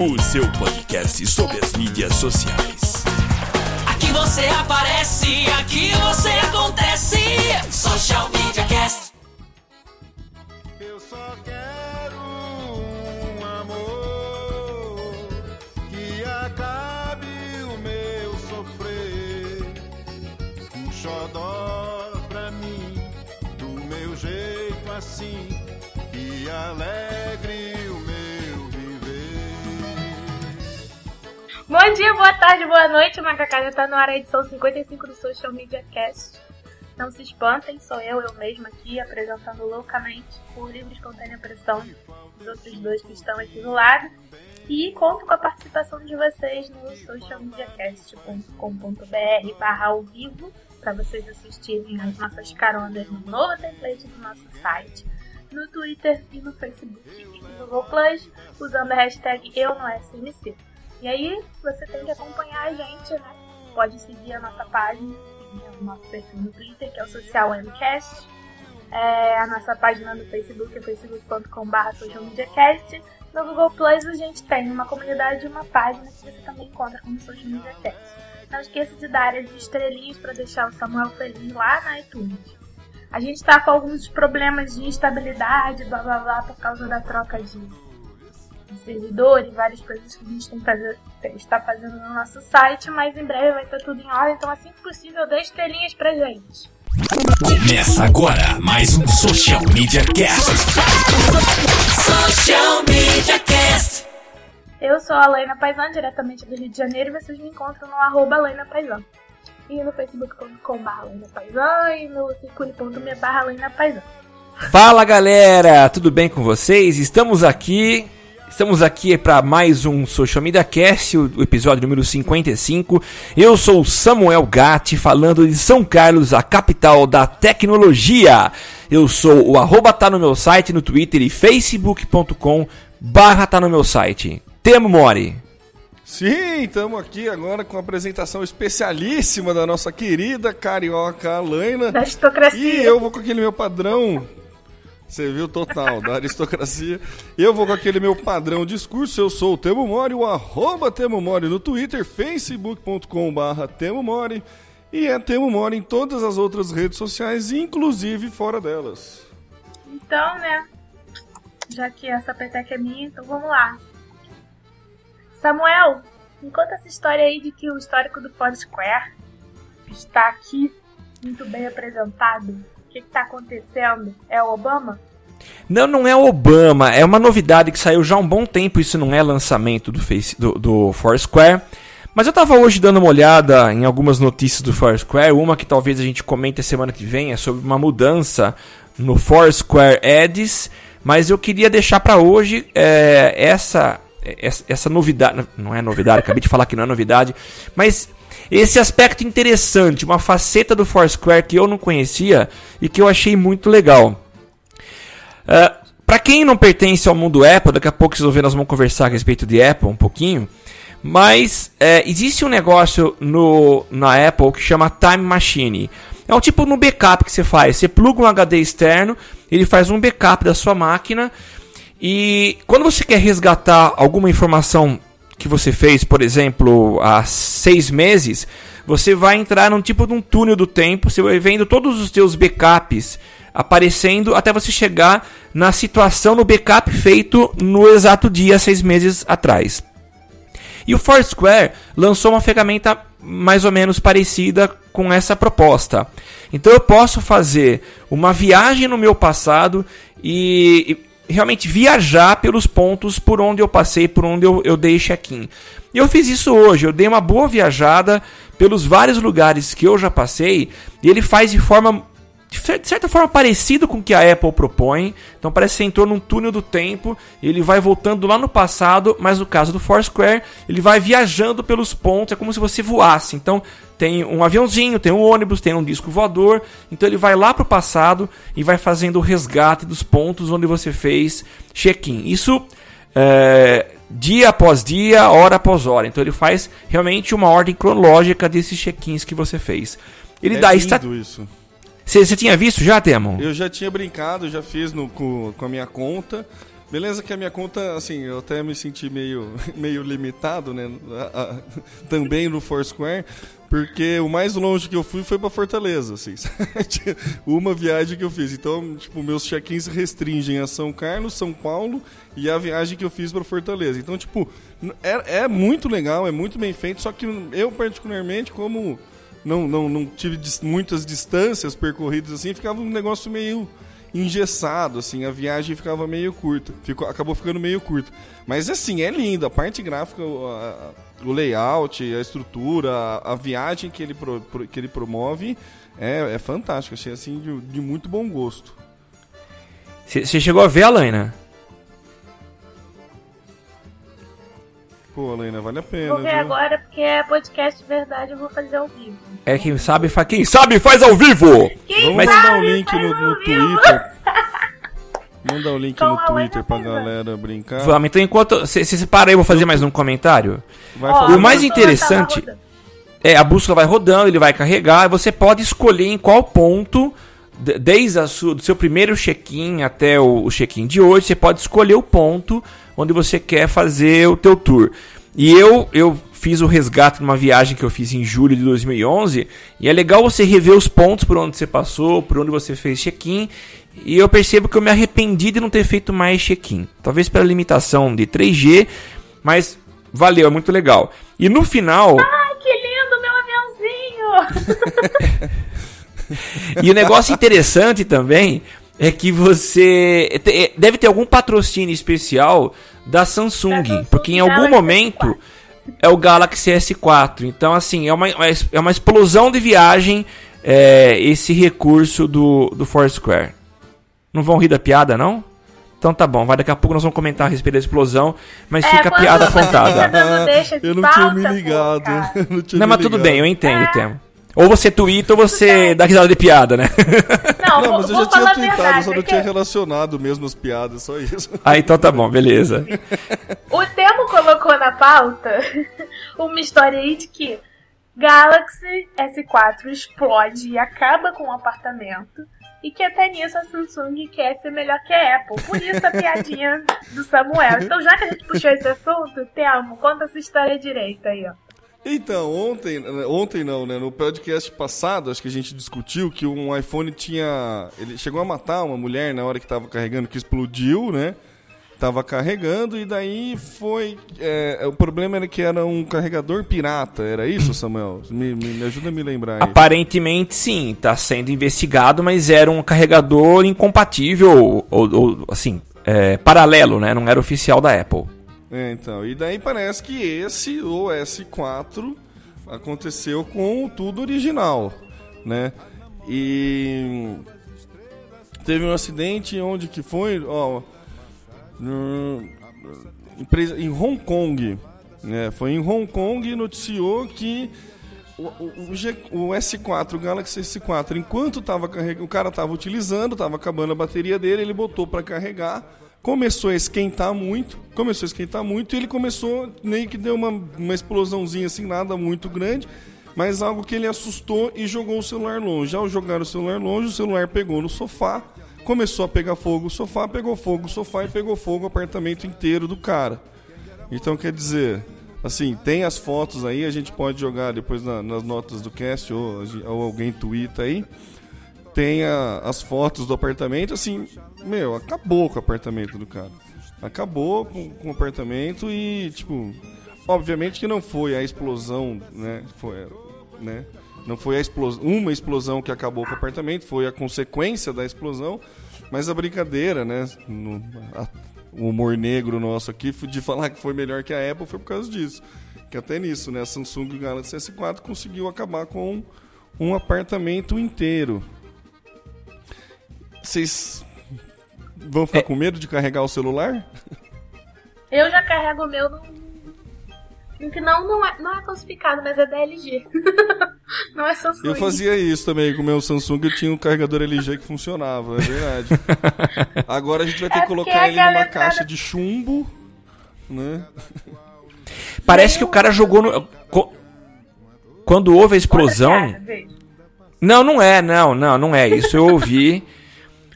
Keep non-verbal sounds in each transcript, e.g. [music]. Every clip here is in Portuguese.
o seu podcast sobre as mídias sociais. Aqui você aparece, aqui você acontece. Social Media Cast. Eu só quero um amor que acabe o meu sofrer. Um xodó pra mim, do meu jeito assim, que alegre Bom dia, boa tarde, boa noite. O Macacada tá no ar, a edição 55 do Social Media Cast. Não se espantem, sou eu, eu mesma aqui, apresentando loucamente, por livre e espontânea pressão dos outros dois que estão aqui do lado. E conto com a participação de vocês no socialmediacast.com.br barra ao vivo, para vocês assistirem as nossas caronas no novo template do nosso site, no Twitter e no Facebook e no Google Plus, usando a hashtag eu. E aí, você tem que acompanhar a gente, né? Pode seguir a nossa página, seguir o nosso perfil no Twitter, que é o Social Mcast. É, a nossa página no Facebook é facebook.com.br socialmediacast. No Google Plus a gente tem uma comunidade e uma página que você também encontra como Social Media Cast. Não esqueça de dar as estrelinhas para deixar o Samuel feliz lá na iTunes. A gente está com alguns problemas de instabilidade, blá blá blá, por causa da troca de de servidor e várias coisas que a gente tem que fazer, está fazendo no nosso site, mas em breve vai estar tudo em ordem, então assim que possível dê estrelinhas pra gente. Começa agora mais um Social Media Cast. Social Media Cast. Eu sou a Laina Paisan, diretamente do Rio de Janeiro, e vocês me encontram no arroba Laina Paisan. E no facebook.com.br Laina Paisan e no circule.me barra Laina Paisan. Fala galera, tudo bem com vocês? Estamos aqui, estamos aqui para mais um Social Media Cast, o o episódio número 55. Eu sou o Samuel Gatti, falando de São Carlos, a capital da tecnologia. Eu sou o arroba tá no meu site no Twitter e facebook.com barra tá no meu site. Temo Mori. Sim, estamos aqui agora com a apresentação especialíssima da nossa querida carioca Alaina. Da aristocracia. E eu vou com aquele meu padrão. Você viu total, da aristocracia. Eu vou com aquele meu padrão discurso. Eu sou o Temo Mori, o arroba Temo Mori no Twitter, facebook.com barra Temo Mori. E é Temo Mori em todas as outras redes sociais, inclusive fora delas. Então, né? Já que essa peteca é minha, então vamos lá. Samuel, me conta essa história aí de que o histórico do Foursquare está aqui muito bem apresentado. O que está acontecendo? É o Obama? Não, não é Obama, é uma novidade que saiu já há um bom tempo, isso não é lançamento do, Face, do, do Foursquare. Mas eu tava hoje dando uma olhada em algumas notícias do Foursquare, uma que talvez a gente comente semana que vem é sobre uma mudança no Foursquare Ads, mas eu queria deixar para hoje é, essa, essa essa novidade, não é novidade, acabei de falar que não é novidade, mas esse aspecto interessante, uma faceta do Foursquare que eu não conhecia e que eu achei muito legal. para quem não pertence ao mundo Apple, daqui a pouco vocês vão ver, nós vamos conversar a respeito de Apple um pouquinho. Mas é, existe um negócio no, na Apple que chama Time Machine. É um tipo no backup que você faz. Você pluga um HD externo, ele faz um backup da sua máquina. E quando você quer resgatar alguma informação que você fez, por exemplo, há seis meses, você vai entrar num tipo de um túnel do tempo. Você vai vendo todos os seus backups aparecendo até você chegar na situação no backup feito no exato dia, seis meses atrás. E o Foursquare lançou uma ferramenta mais ou menos parecida com essa proposta. Então eu posso fazer uma viagem no meu passado e, realmente viajar pelos pontos por onde eu passei, por onde eu, eu dei check-in. E eu fiz isso hoje, eu dei uma boa viajada pelos vários lugares que eu já passei e ele faz de forma de cer- de certa forma parecido com o que a Apple propõe. Então parece que você entrou num túnel do tempo, ele vai voltando lá no passado, mas no caso do Foursquare, ele vai viajando pelos pontos, é como se você voasse. Então tem um aviãozinho, tem um ônibus, tem um disco voador, então ele vai lá pro passado e vai fazendo o resgate dos pontos onde você fez check-in. Isso é, dia após dia, hora após hora. Então ele faz realmente uma ordem cronológica desses check-ins que você fez. Ele é dá esta... isso. Você você tinha visto já, Temo? Eu já tinha brincado, já fiz no, com, com a minha conta. Beleza que a minha conta, assim, eu até me senti meio, [laughs] meio limitado, né? a- a- também no Foursquare, porque o mais longe que eu fui foi pra Fortaleza, assim. [laughs] Uma viagem que eu fiz. Então, tipo, meus check-ins restringem a São Carlos, São Paulo e a viagem que eu fiz pra Fortaleza. Então, tipo, é, é muito legal, é muito bem feito, só que eu, particularmente, como não, não, não tive muitas distâncias percorridas assim, ficava um negócio meio engessado, assim, a viagem ficava meio curta. Ficou, acabou ficando meio curta. Mas assim, é lindo, a parte gráfica, a- o layout, a estrutura, a, a viagem que ele, pro- pro- que ele promove é, é fantástico, achei assim de, de muito bom gosto. Você chegou a ver, Alaina? Pô, Helena, vale a pena. Vou ver viu? agora porque é podcast de verdade, eu vou fazer ao vivo. É quem sabe, fa... quem sabe faz ao vivo! Quem Vamos Mas- mandar o sabe link faz no, ao no vivo. Twitter. [laughs] Manda o link Com no a Twitter pra galera brincar. Vamos, então enquanto. Você separa aí, eu vou fazer mais um comentário. Vai Ó, E o mais interessante-. É, a bússola vai rodando, ele vai carregar, você pode escolher em qual ponto, de- desde a sua, do seu primeiro check-in até o, o check-in de hoje, você pode escolher o ponto onde você quer fazer o teu tour. E eu, eu fiz o resgate numa viagem que eu fiz em julho de 2011, e é legal você rever os pontos por onde você passou, por onde você fez check-in, e eu percebo que eu me arrependi de não ter feito mais check-in. Talvez pela limitação de 3G, mas valeu, é muito legal. E no final... Ai, que lindo, meu aviãozinho! [laughs] E o negócio interessante também é que você te- deve ter algum patrocínio especial da Samsung, Da Samsung porque em algum Galaxy momento é o Galaxy S4. Então, assim, é uma, é uma explosão de viagem é, esse recurso do, do Foursquare. Não vão rir da piada, não? Então tá bom, vai daqui a pouco nós vamos comentar a respeito da explosão, mas fica a É, piada contada. de Eu não pauta, tinha me ligado. [laughs] não tinha Não, me mas tudo ligado. bem, eu entendo, Temo. Ou você twitta ou você dá risada de piada, né? Não, Não, mas eu já tinha tweetado, verdade. só não é tinha relacionado mesmo as piadas, só isso. Ah, então tá bom, beleza. O Temo colocou na pauta uma história aí de que Galaxy S4 explode e acaba com o apartamento. E que até nisso a Samsung quer ser melhor que a Apple. Por isso a piadinha do Samuel. Então, já que a gente puxou esse assunto, Temo, conta essa história direito aí, ó. Então, ontem, ontem não, né? No podcast passado, acho que a gente discutiu que um iPhone tinha. Ele chegou a matar uma mulher na hora que tava carregando, que explodiu, né? Tava carregando e daí foi. é, o problema era que era um carregador pirata, era isso, Samuel? Me, me- ajuda a me lembrar aí. Aparentemente sim, está sendo investigado, mas era um carregador incompatível, ou, ou, assim, é, paralelo, né? Não era oficial da Apple. É, então, e daí parece que esse, o S4, aconteceu com tudo original, né? E teve um acidente onde que foi, ó, empresa em Hong Kong, né? Foi em Hong Kong e noticiou que o, o- G- o S4, o Galaxy S4, enquanto tava carregando, o cara tava utilizando, tava acabando a bateria dele, ele botou para carregar, começou a esquentar muito, começou a esquentar muito e ele começou, meio que deu uma, uma explosãozinha assim, nada muito grande, mas algo que ele assustou e jogou o celular longe. Ao jogar o celular longe, o celular pegou no sofá, começou a pegar fogo o sofá, pegou fogo o sofá e pegou fogo o apartamento inteiro do cara. Então quer dizer, assim, tem as fotos aí, a gente pode jogar depois na- nas notas do cast ou, ou alguém twitta aí. Tem a- as fotos do apartamento, assim, meu, acabou com o apartamento do cara. Acabou com, com o apartamento e, tipo, obviamente que não foi a explosão, né? Foi, né? Não foi a explos uma explosão que acabou com o apartamento, foi a consequência da explosão. Mas a brincadeira, né? no- a- o humor negro nosso aqui de falar que foi melhor que a Apple foi por causa disso. Que até nisso, né? A Samsung Galaxy S4 conseguiu acabar com um apartamento inteiro. Vocês vão ficar É. com medo de carregar o celular? Eu já carrego o meu no. Que não, não, é, não é falsificado, mas é da LG. [laughs] não é Samsung. Eu fazia isso também com o meu Samsung, eu tinha um carregador LG que funcionava, é verdade. [laughs] Agora a gente vai ter É que colocar ele numa caixa entrada- de chumbo, né? Parece que o cara jogou no. Quando houve a explosão. Não, não é, não, não, não é. Isso eu ouvi.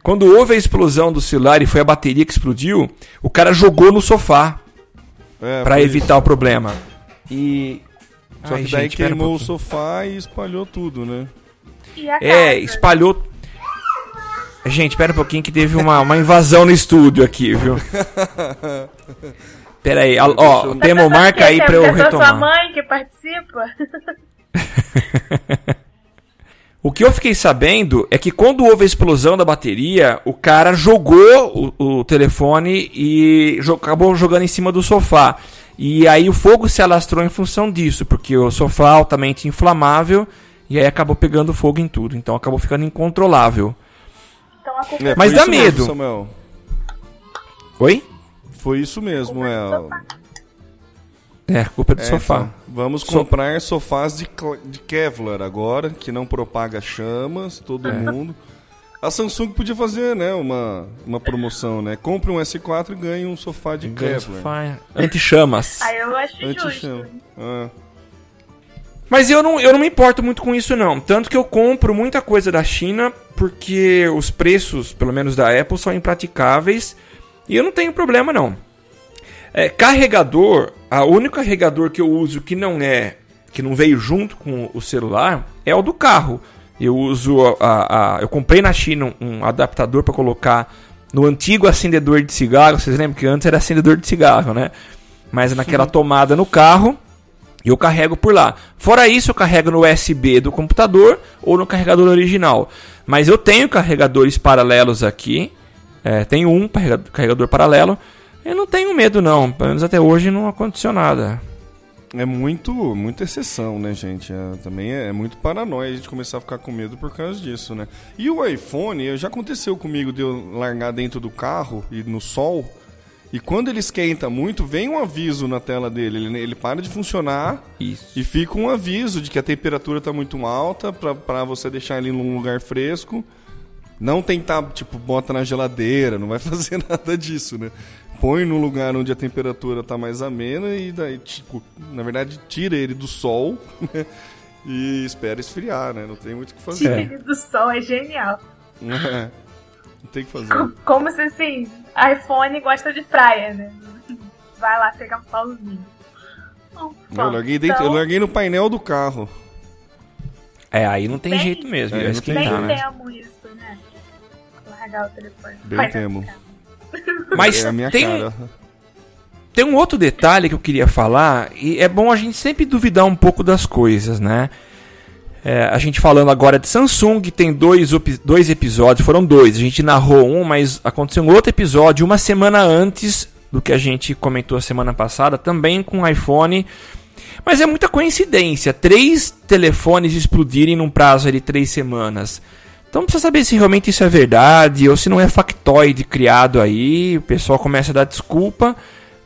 Quando houve a explosão do celular e foi a bateria que explodiu, o cara jogou no sofá É, pra foi evitar o problema. E. Só Ai, que daí gente, pera um queimou o sofá e espalhou tudo, né? E a É, casa? espalhou. Gente, espera um pouquinho que teve uma, uma invasão no estúdio aqui, viu? [laughs] Pera aí, ó, Temo, pensando marca aí pra eu é só sua retomar. mãe que participa? [laughs] O que eu fiquei sabendo é que quando houve a explosão da bateria, o cara jogou o, o telefone e jo- acabou jogando em cima do sofá. E aí o fogo se alastrou em função disso, porque o sofá é altamente inflamável e aí acabou pegando fogo em tudo. Então acabou ficando incontrolável. Então culpa É, Mas foi dá isso mesmo, medo. Samuel. Oi? Foi isso mesmo, é é. É, culpa do É, sofá. então, vamos So- comprar sofás de, de Kevlar agora, que não propaga chamas, todo É. mundo. A Samsung podia fazer, né, uma, uma promoção, né? Compre um S4 e ganhe um sofá de Ganha Kevlar. sofá Anti-chamas. Aí eu acho justo. Ah, Mas eu não, eu não me importo muito com isso, não. Tanto que eu compro muita coisa da China, porque os preços, pelo menos da Apple, são impraticáveis. E eu não tenho problema, não. É, carregador, a único carregador que eu uso que não é, que não veio junto com o celular, é o do carro. Eu uso a, a- eu comprei na China um, um adaptador para colocar no antigo acendedor de cigarro. Vocês lembram que antes era acendedor de cigarro, né? Mas naquela tomada no carro. E eu carrego por lá. Fora isso, eu carrego no USB do computador ou no carregador original. Mas eu tenho carregadores paralelos aqui. É, tenho um carrega- carregador paralelo. Eu não tenho medo, não. Pelo menos até hoje não aconteceu nada. É muito, muita exceção, né, gente? É, também é, muito paranoia a gente começar a ficar com medo por causa disso, né? E o iPhone, já aconteceu comigo de eu largar dentro do carro e no sol. E quando ele esquenta muito, vem um aviso na tela dele. Ele, ele para de funcionar Isso. E fica um aviso de que a temperatura tá muito alta pra você deixar ele num lugar fresco. Não tentar, tipo, bota na geladeira, não vai [laughs] fazer nada disso, né? Põe no lugar onde a temperatura tá mais amena e daí, tipo, na verdade, tira ele do sol [laughs] né? e espera esfiar, né? Não tem muito o que fazer. Tire do sol é genial. [laughs] É. Não tem o que fazer. Co- Como se assim, iPhone gosta de praia, né? Vai lá pegar um solzinho. Bom, Eu larguei, dentro, eu então, larguei no painel do carro. É, aí não tem Bem- jeito mesmo. É, não tem né? temo isso, né? Largar o telefone. Bem Vai temo. ficar. Mas é tem, um- cara. Tem um outro detalhe que eu queria falar, e é bom a gente sempre duvidar um pouco das coisas, né? É, a gente falando agora de Samsung, tem dois, dois episódios, foram dois, a gente narrou um, mas aconteceu um outro episódio uma semana antes do que a gente comentou a semana passada, também com iPhone. Mas é muita coincidência, três telefones explodirem num prazo de três semanas. Então precisa saber se realmente isso é verdade ou se não é factoide criado aí. O pessoal começa a dar desculpa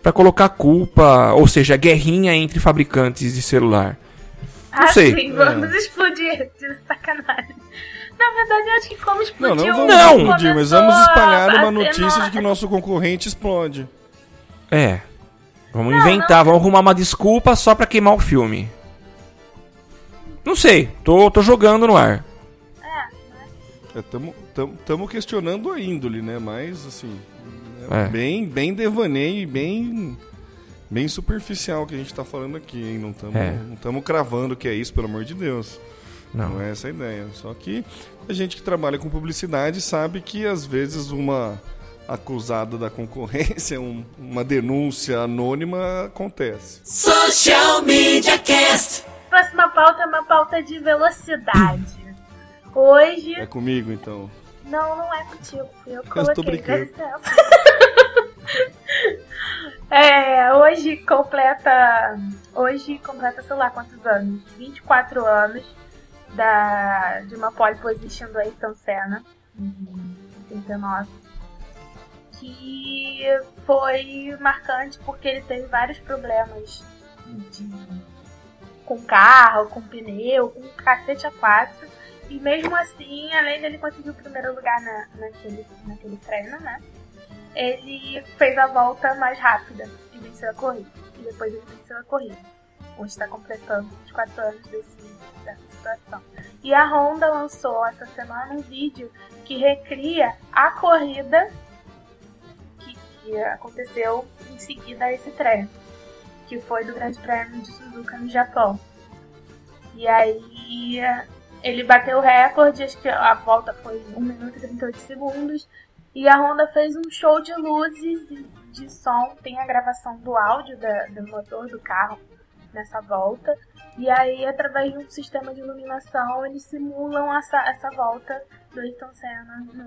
para colocar culpa, ou seja, guerrinha entre fabricantes de celular. Ah, sei. sim, vamos explodir. De sacanagem. Na verdade, eu acho que como Não, explodiu... não vamos Não. explodir, mas vamos espalhar uma notícia de que o no- nosso concorrente explode. É. Vamos inventar, vamos arrumar uma desculpa só pra queimar o filme. Não sei, tô, tô jogando no ar. Estamos É, questionando a índole, né? Mas, assim, É. é bem, bem devaneio e bem, bem superficial que a gente tá falando aqui, hein? Não estamos É. não tamo cravando que é isso, pelo amor de Deus. Não. Não é essa a ideia. Só que a gente que trabalha com publicidade sabe que, às vezes, uma acusada da concorrência, [laughs] um- uma denúncia anônima acontece. Social Media Cast. Próxima pauta é uma pauta de velocidade. Hoje... É comigo, então. Não, não é contigo. Eu tô coloquei, brincando. dá licença. [laughs] é, hoje completa. Hoje completa, sei lá quantos anos? 24 anos da, de uma pole position do Ayrton Senna. Uhum. 89. Que foi marcante porque ele teve vários problemas de, com carro, com pneu, com cacete a quatro. E mesmo assim, além dele conseguir o primeiro lugar na, naquele, naquele treino, né? Ele fez a volta mais rápida e venceu a corrida. E depois ele venceu a corrida. Hoje está completando 24 anos desse, dessa situação. E a Honda lançou essa semana um vídeo que recria a corrida que, que aconteceu em seguida a esse treino, que foi do Grande Prêmio de Suzuka no Japão. E aí ele bateu o recorde, acho que a volta foi 1 minuto e 38 segundos. E a Honda fez um show de luzes e de som. Tem a gravação do áudio da, do motor do carro nessa volta. E aí, através de um sistema de iluminação, eles simulam essa, essa volta do Ayrton Senna no,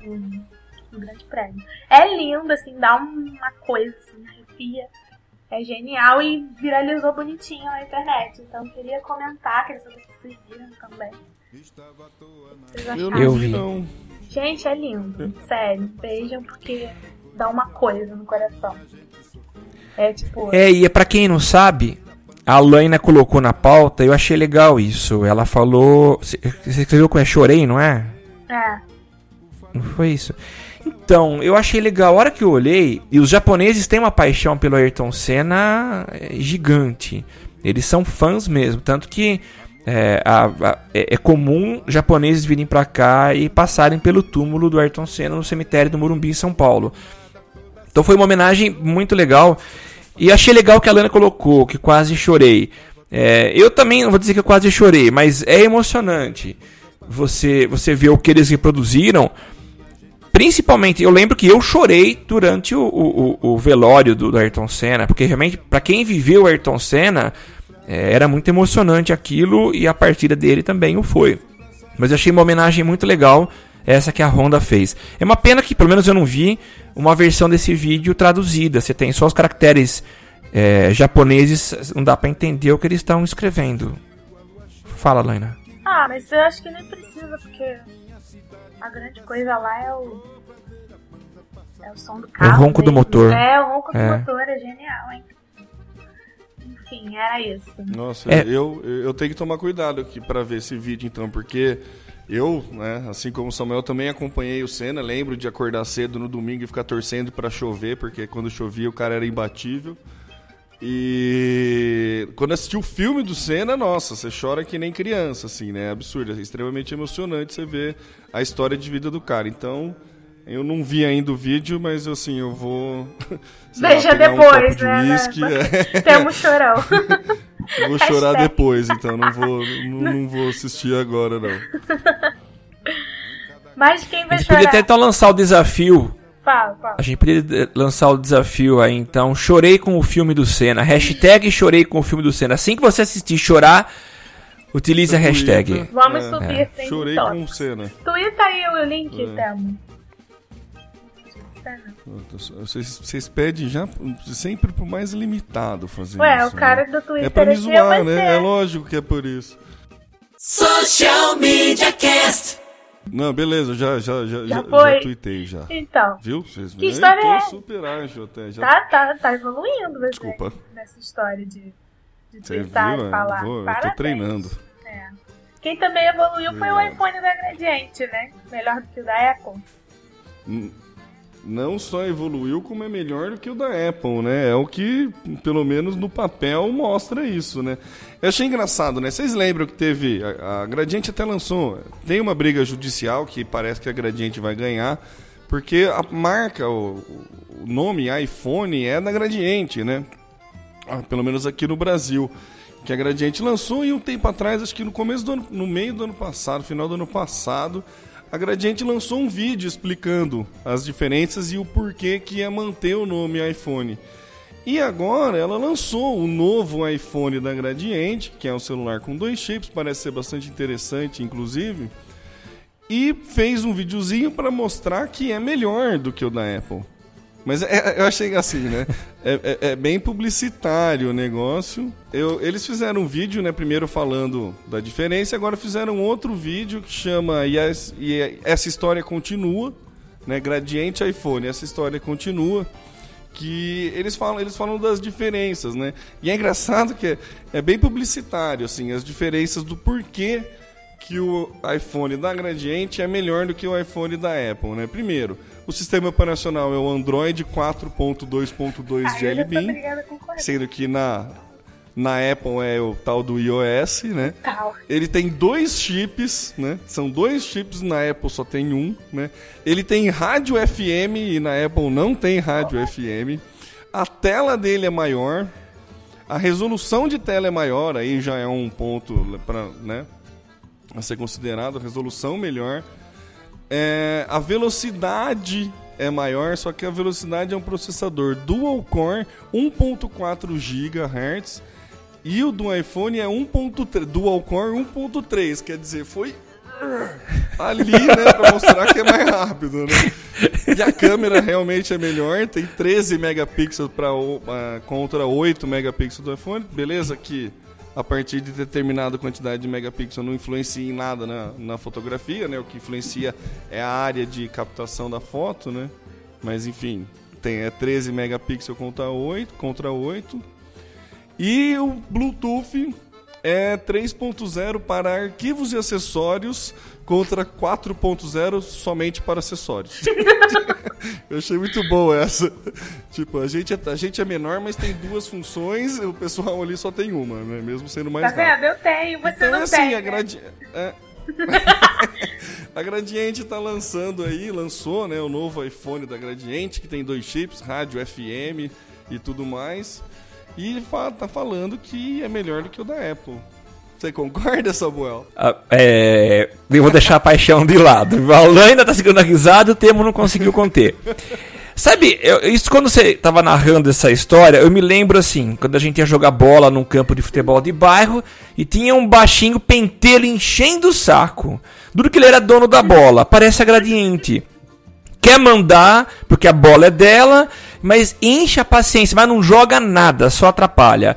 no, no Grande Prêmio. É lindo, assim, dá uma coisa, assim, arrepia. É genial e viralizou bonitinho na internet. Então, queria comentar, queria saber se vocês viram também. Vocês Eu não vi, não. Gente, é lindo. Sério, vejam porque dá uma coisa no coração. É tipo. É, e é pra quem não sabe, a Laina colocou na pauta, eu achei legal isso. Ela falou. Você escreveu com é chorei, não é? É. Não foi isso? Então, eu achei legal. A hora que eu olhei, e os japoneses têm uma paixão pelo Ayrton Senna é, gigante. Eles são fãs mesmo. Tanto que é, a- a- é- é comum japoneses virem pra cá e passarem pelo túmulo do Ayrton Senna no cemitério do Morumbi, em São Paulo. Então foi uma homenagem muito legal. E achei legal que a Lana colocou, que quase chorei. É, eu também não vou dizer que eu quase chorei, mas é emocionante. Você, você vê o que eles reproduziram. Principalmente, eu lembro que eu chorei durante o, o, o- velório do, do Ayrton Senna, porque realmente, pra quem viveu o Ayrton Senna, é, era muito emocionante aquilo e a partida dele também o foi. Mas eu achei uma homenagem muito legal essa que a Honda fez. É uma pena que, pelo menos eu não vi, uma versão desse vídeo traduzida. Você tem só os caracteres é, japoneses, não dá pra entender o que eles estão escrevendo. Fala, Laina. Ah, mas eu acho que nem precisa, porque a grande coisa lá é o. É o som do carro. ronco do motor. É, o ronco do É. motor, é genial, hein? Enfim, era isso. Nossa, É. eu, eu tenho que tomar cuidado aqui pra ver esse vídeo, então, porque eu, né, assim como o Samuel, também acompanhei o Senna. Lembro de acordar cedo no domingo e ficar torcendo pra chover, porque quando chovia o cara era imbatível. E quando assisti o filme do Senna, nossa, você chora que nem criança, assim, né? É absurdo, é extremamente emocionante você ver a história de vida do cara. Então, eu não vi ainda o vídeo, mas assim, eu vou. [laughs] Veja pegar um depois, copo de né? uísque, é. Temos chorão. [laughs] Vou chorar Hashtag. depois, então não vou, não, não vou assistir agora, não. [laughs] Mas quem A vai gente podia chorar? até então lançar o desafio. Fala, fala. A gente poderia eh, lançar o desafio aí, então. Chorei com o filme do Senna. Hashtag chorei com o filme do Senna. Assim que você assistir chorar, utilize a hashtag. Vamos é, subir É. Chorei topics. com o Senna. Twitter aí o link, É. Vocês, vocês pedem já sempre pro mais limitado fazer Ué, isso. o cara né? do Twitter É pra me é zoar, né? É lógico que é por isso. Social Media Cast. Não, beleza, já, já, já, Já já, foi? já tuitei já. Então, Viu? Vocês Que história eu tô é? super ágil até. Já tá, tá, tá evoluindo você Desculpa. nessa história de, de twittar e Eu, falar. vou, eu tô treinando. É. Quem também evoluiu foi o iPhone da Gradiente, né? Melhor do que o da Apple. Não só evoluiu, como é melhor do que o da Apple, né? É o que, pelo menos no papel, mostra isso, né? Eu achei engraçado, né? Vocês lembram que teve. A, a Gradiente até lançou. Tem uma briga judicial que parece que a Gradiente vai ganhar, porque a marca, o, o nome iPhone é da Gradiente, né? Ah, pelo menos aqui no Brasil. Que a Gradiente lançou e um tempo atrás, acho que no começo do ano, no meio do ano passado, final do ano passado, a Gradiente lançou um vídeo explicando as diferenças e o porquê que ia manter o nome iPhone. E agora ela lançou o novo iPhone da Gradiente, que é um celular com dois chips, parece ser bastante interessante, inclusive. E fez um videozinho para mostrar que é melhor do que o da Apple. Mas é- eu achei assim, né? É, é- é bem publicitário o negócio. Eu- eles fizeram um vídeo, né? Primeiro falando da diferença, agora fizeram outro vídeo que chama E, e essa história continua, né? Gradiente iPhone, essa história continua. Que eles falam, eles falam das diferenças, né? E é engraçado que é, é bem publicitário, assim, as diferenças do porquê que o iPhone da Gradiente é melhor do que o iPhone da Apple, né? Primeiro, o sistema operacional é o Android 4.2.2 Aí de eu já tô Jelly Bean, sendo que na, na Apple é o tal do iOS, né? Tal. Ele tem dois chips, né? São dois chips, na Apple só tem um, né? Ele tem rádio FM e na Apple não tem rádio FM. A tela dele é maior. A resolução de tela é maior, aí já é um ponto para, né, a ser considerado, a resolução melhor. É, a velocidade é maior, só que a velocidade é um processador dual core 1.4 GHz e o do iPhone é 1.3 dual core 1.3, quer dizer, foi ali, né, para mostrar que é mais rápido, né? E a câmera realmente é melhor, tem 13 megapixels para contra 8 megapixels do iPhone, beleza que a partir de determinada quantidade de megapixels não influencia em nada na, na fotografia, né? O que influencia é a área de captação da foto, né? Mas enfim, tem é 13 megapixels contra 8, contra 8. E o Bluetooth é 3.0 para arquivos e acessórios contra 4.0 somente para acessórios. [laughs] Eu achei muito boa essa. Tipo, a gente, é, a gente é menor, mas tem duas funções, o pessoal ali só tem uma, né? Mesmo sendo mais Tá vendo? Eu tenho, você Então, não assim, tem. a, né? gradi... é. [laughs] a Gradiente tá lançando aí, lançou, né, o novo iPhone da Gradiente, que tem dois chips, rádio FM e tudo mais. E tá falando que é melhor do que o da Apple. Você concorda, Samuel? Ah, é, eu vou deixar a paixão de lado. O Alan ainda tá segurando a risada, o Temo não conseguiu conter. Sabe, eu- isso quando você tava narrando essa história, eu me lembro assim, quando a gente ia jogar bola num campo de futebol de bairro e tinha um baixinho pentelho enchendo o saco. Duro que ele era dono da bola, parece a gradiente. Quer mandar, porque a bola é dela, mas enche a paciência, mas não joga nada, só atrapalha.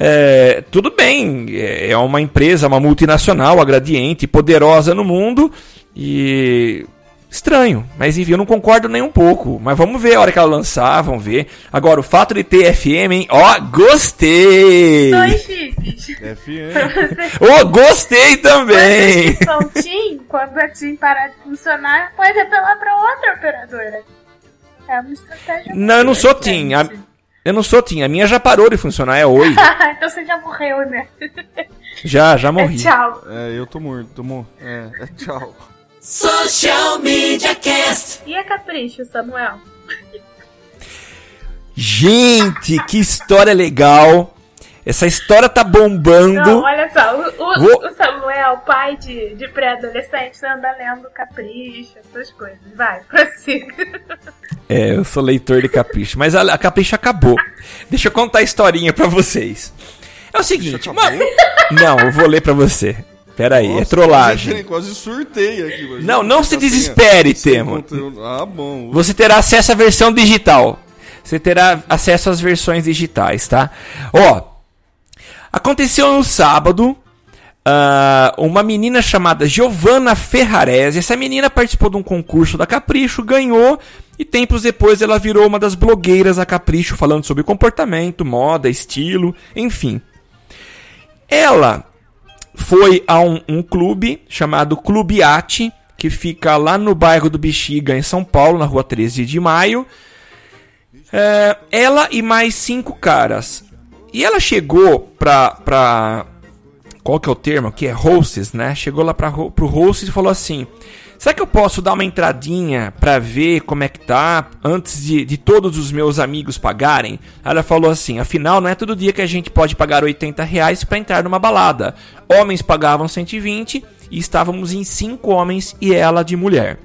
É, tudo bem, é é uma empresa, uma multinacional, a Gradiente, poderosa no mundo e estranho, mas enfim, eu não concordo nem um pouco. Mas vamos ver a hora que ela lançar, vamos ver. Agora, o fato de ter FM, hein? Ó, gostei! Dois chips. FM. Ô, gostei também! Vocês que são TIM, quando a TIM parar de funcionar, pode apelar pra outra operadora. É uma estratégia. Não, eu não sou TIM. A-. Eu não sou TIM, a minha já parou de funcionar, é Oi. [laughs] então você já morreu, né? [laughs] Já, já É morri. tchau. É, eu tô morto, tô morto. É, é tchau. Social Media Cast. E a Capricho, Samuel? Gente, que história legal. Essa história tá bombando. Não, olha só, o, o- Vou- o Samuel, pai de, de pré-adolescente, anda lendo Capricho, essas coisas. Vai, [laughs] prossiga. É, eu sou leitor de Capricho, mas a, a Capricho acabou. Deixa eu contar a historinha pra vocês. É o seguinte, uma- Não, eu vou ler pra você. Pera aí, é Nossa, trollagem. eu Quase surtei aqui. imagina Não, não se sem- desespere, Temo. Ah, bom. Você terá acesso à versão digital. Você terá acesso às versões digitais, tá? Ó, aconteceu no sábado. ah, uma menina chamada Giovanna Ferrarese. Essa menina participou de um concurso da Capricho, ganhou e tempos depois ela virou uma das blogueiras da Capricho, falando sobre comportamento, moda, estilo, enfim. Ela foi a um, um clube chamado Clube Ate, que fica lá no bairro do Bexiga, em São Paulo, na rua 13 de maio. É, ela e mais cinco caras. E ela chegou pra. pra qual que é o termo? Que é hostess, né? Chegou lá pra, pro hostess e falou assim: Será que eu posso dar uma entradinha pra ver como é que tá antes de, de todos os meus amigos pagarem? Ela falou assim: Afinal, não é todo dia que a gente pode pagar 80 reais pra entrar numa balada. Homens pagavam 120 e estávamos em cinco homens e ela de mulher.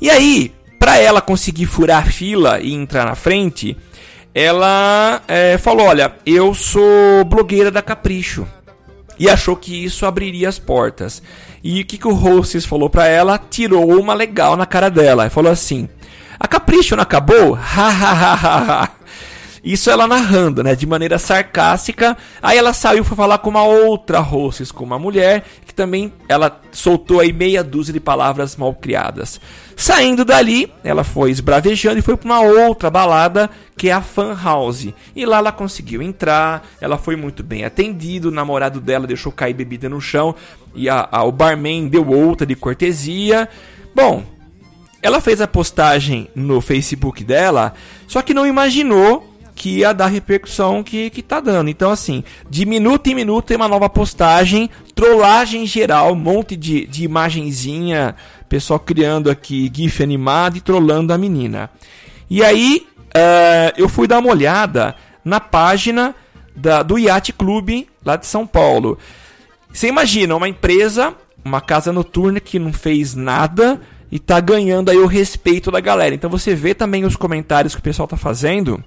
E aí, pra ela conseguir furar a fila e entrar na frente, ela é, falou: Olha, eu sou blogueira da Capricho. E achou que isso abriria as portas. E o que, que o Hostess falou pra ela? Tirou uma legal na cara dela. E falou assim: A Capricho não acabou? [laughs] Hahaha. Isso ela narrando, né? De maneira sarcástica. Aí ela saiu foi falar com uma outra hostess, com uma mulher, também ela soltou aí meia dúzia de palavras mal criadas. Saindo dali, ela foi esbravejando e foi para uma outra balada, que é a Fan House. E lá ela conseguiu entrar, ela foi muito bem atendida, o namorado dela deixou cair bebida no chão e a, a, o barman deu outra de cortesia. Bom, ela fez a postagem no Facebook dela, só que não imaginou que ia dar repercussão que, que tá dando. Então, assim, de minuto em minuto tem uma nova postagem, trollagem geral, um monte de, de imagenzinha, pessoal criando aqui GIF animado e trollando a menina. E aí, uh, eu fui dar uma olhada na página da, do Yacht Clube lá de São Paulo. Você imagina uma empresa, uma casa noturna que não fez nada e tá ganhando aí o respeito da galera. Então você vê também os comentários que o pessoal tá fazendo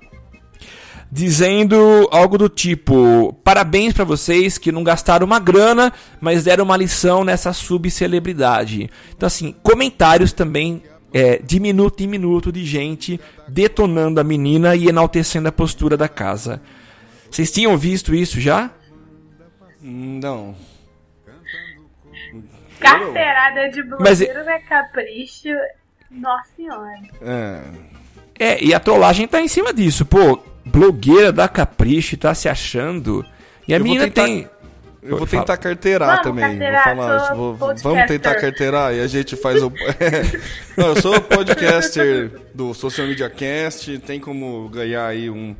dizendo algo do tipo: parabéns para vocês que não gastaram uma grana, mas deram uma lição nessa subcelebridade. Então, assim, comentários também é, de minuto em minuto de gente detonando a menina e enaltecendo a postura da casa. Vocês tinham visto isso já? Não. Carteirada de blogueiro é capricho. Nossa senhora. É. É, e a trollagem tá em cima disso. Pô, blogueira da Capricho tá se achando. E a Eu vou menina tentar- tem. Eu vou tentar carteirar Vamos também. carteirar, vou falar, sou vou- vamos tentar carteirar e a gente faz o. [laughs] Não, eu sou podcaster do Social Media Cast. Tem como ganhar aí um.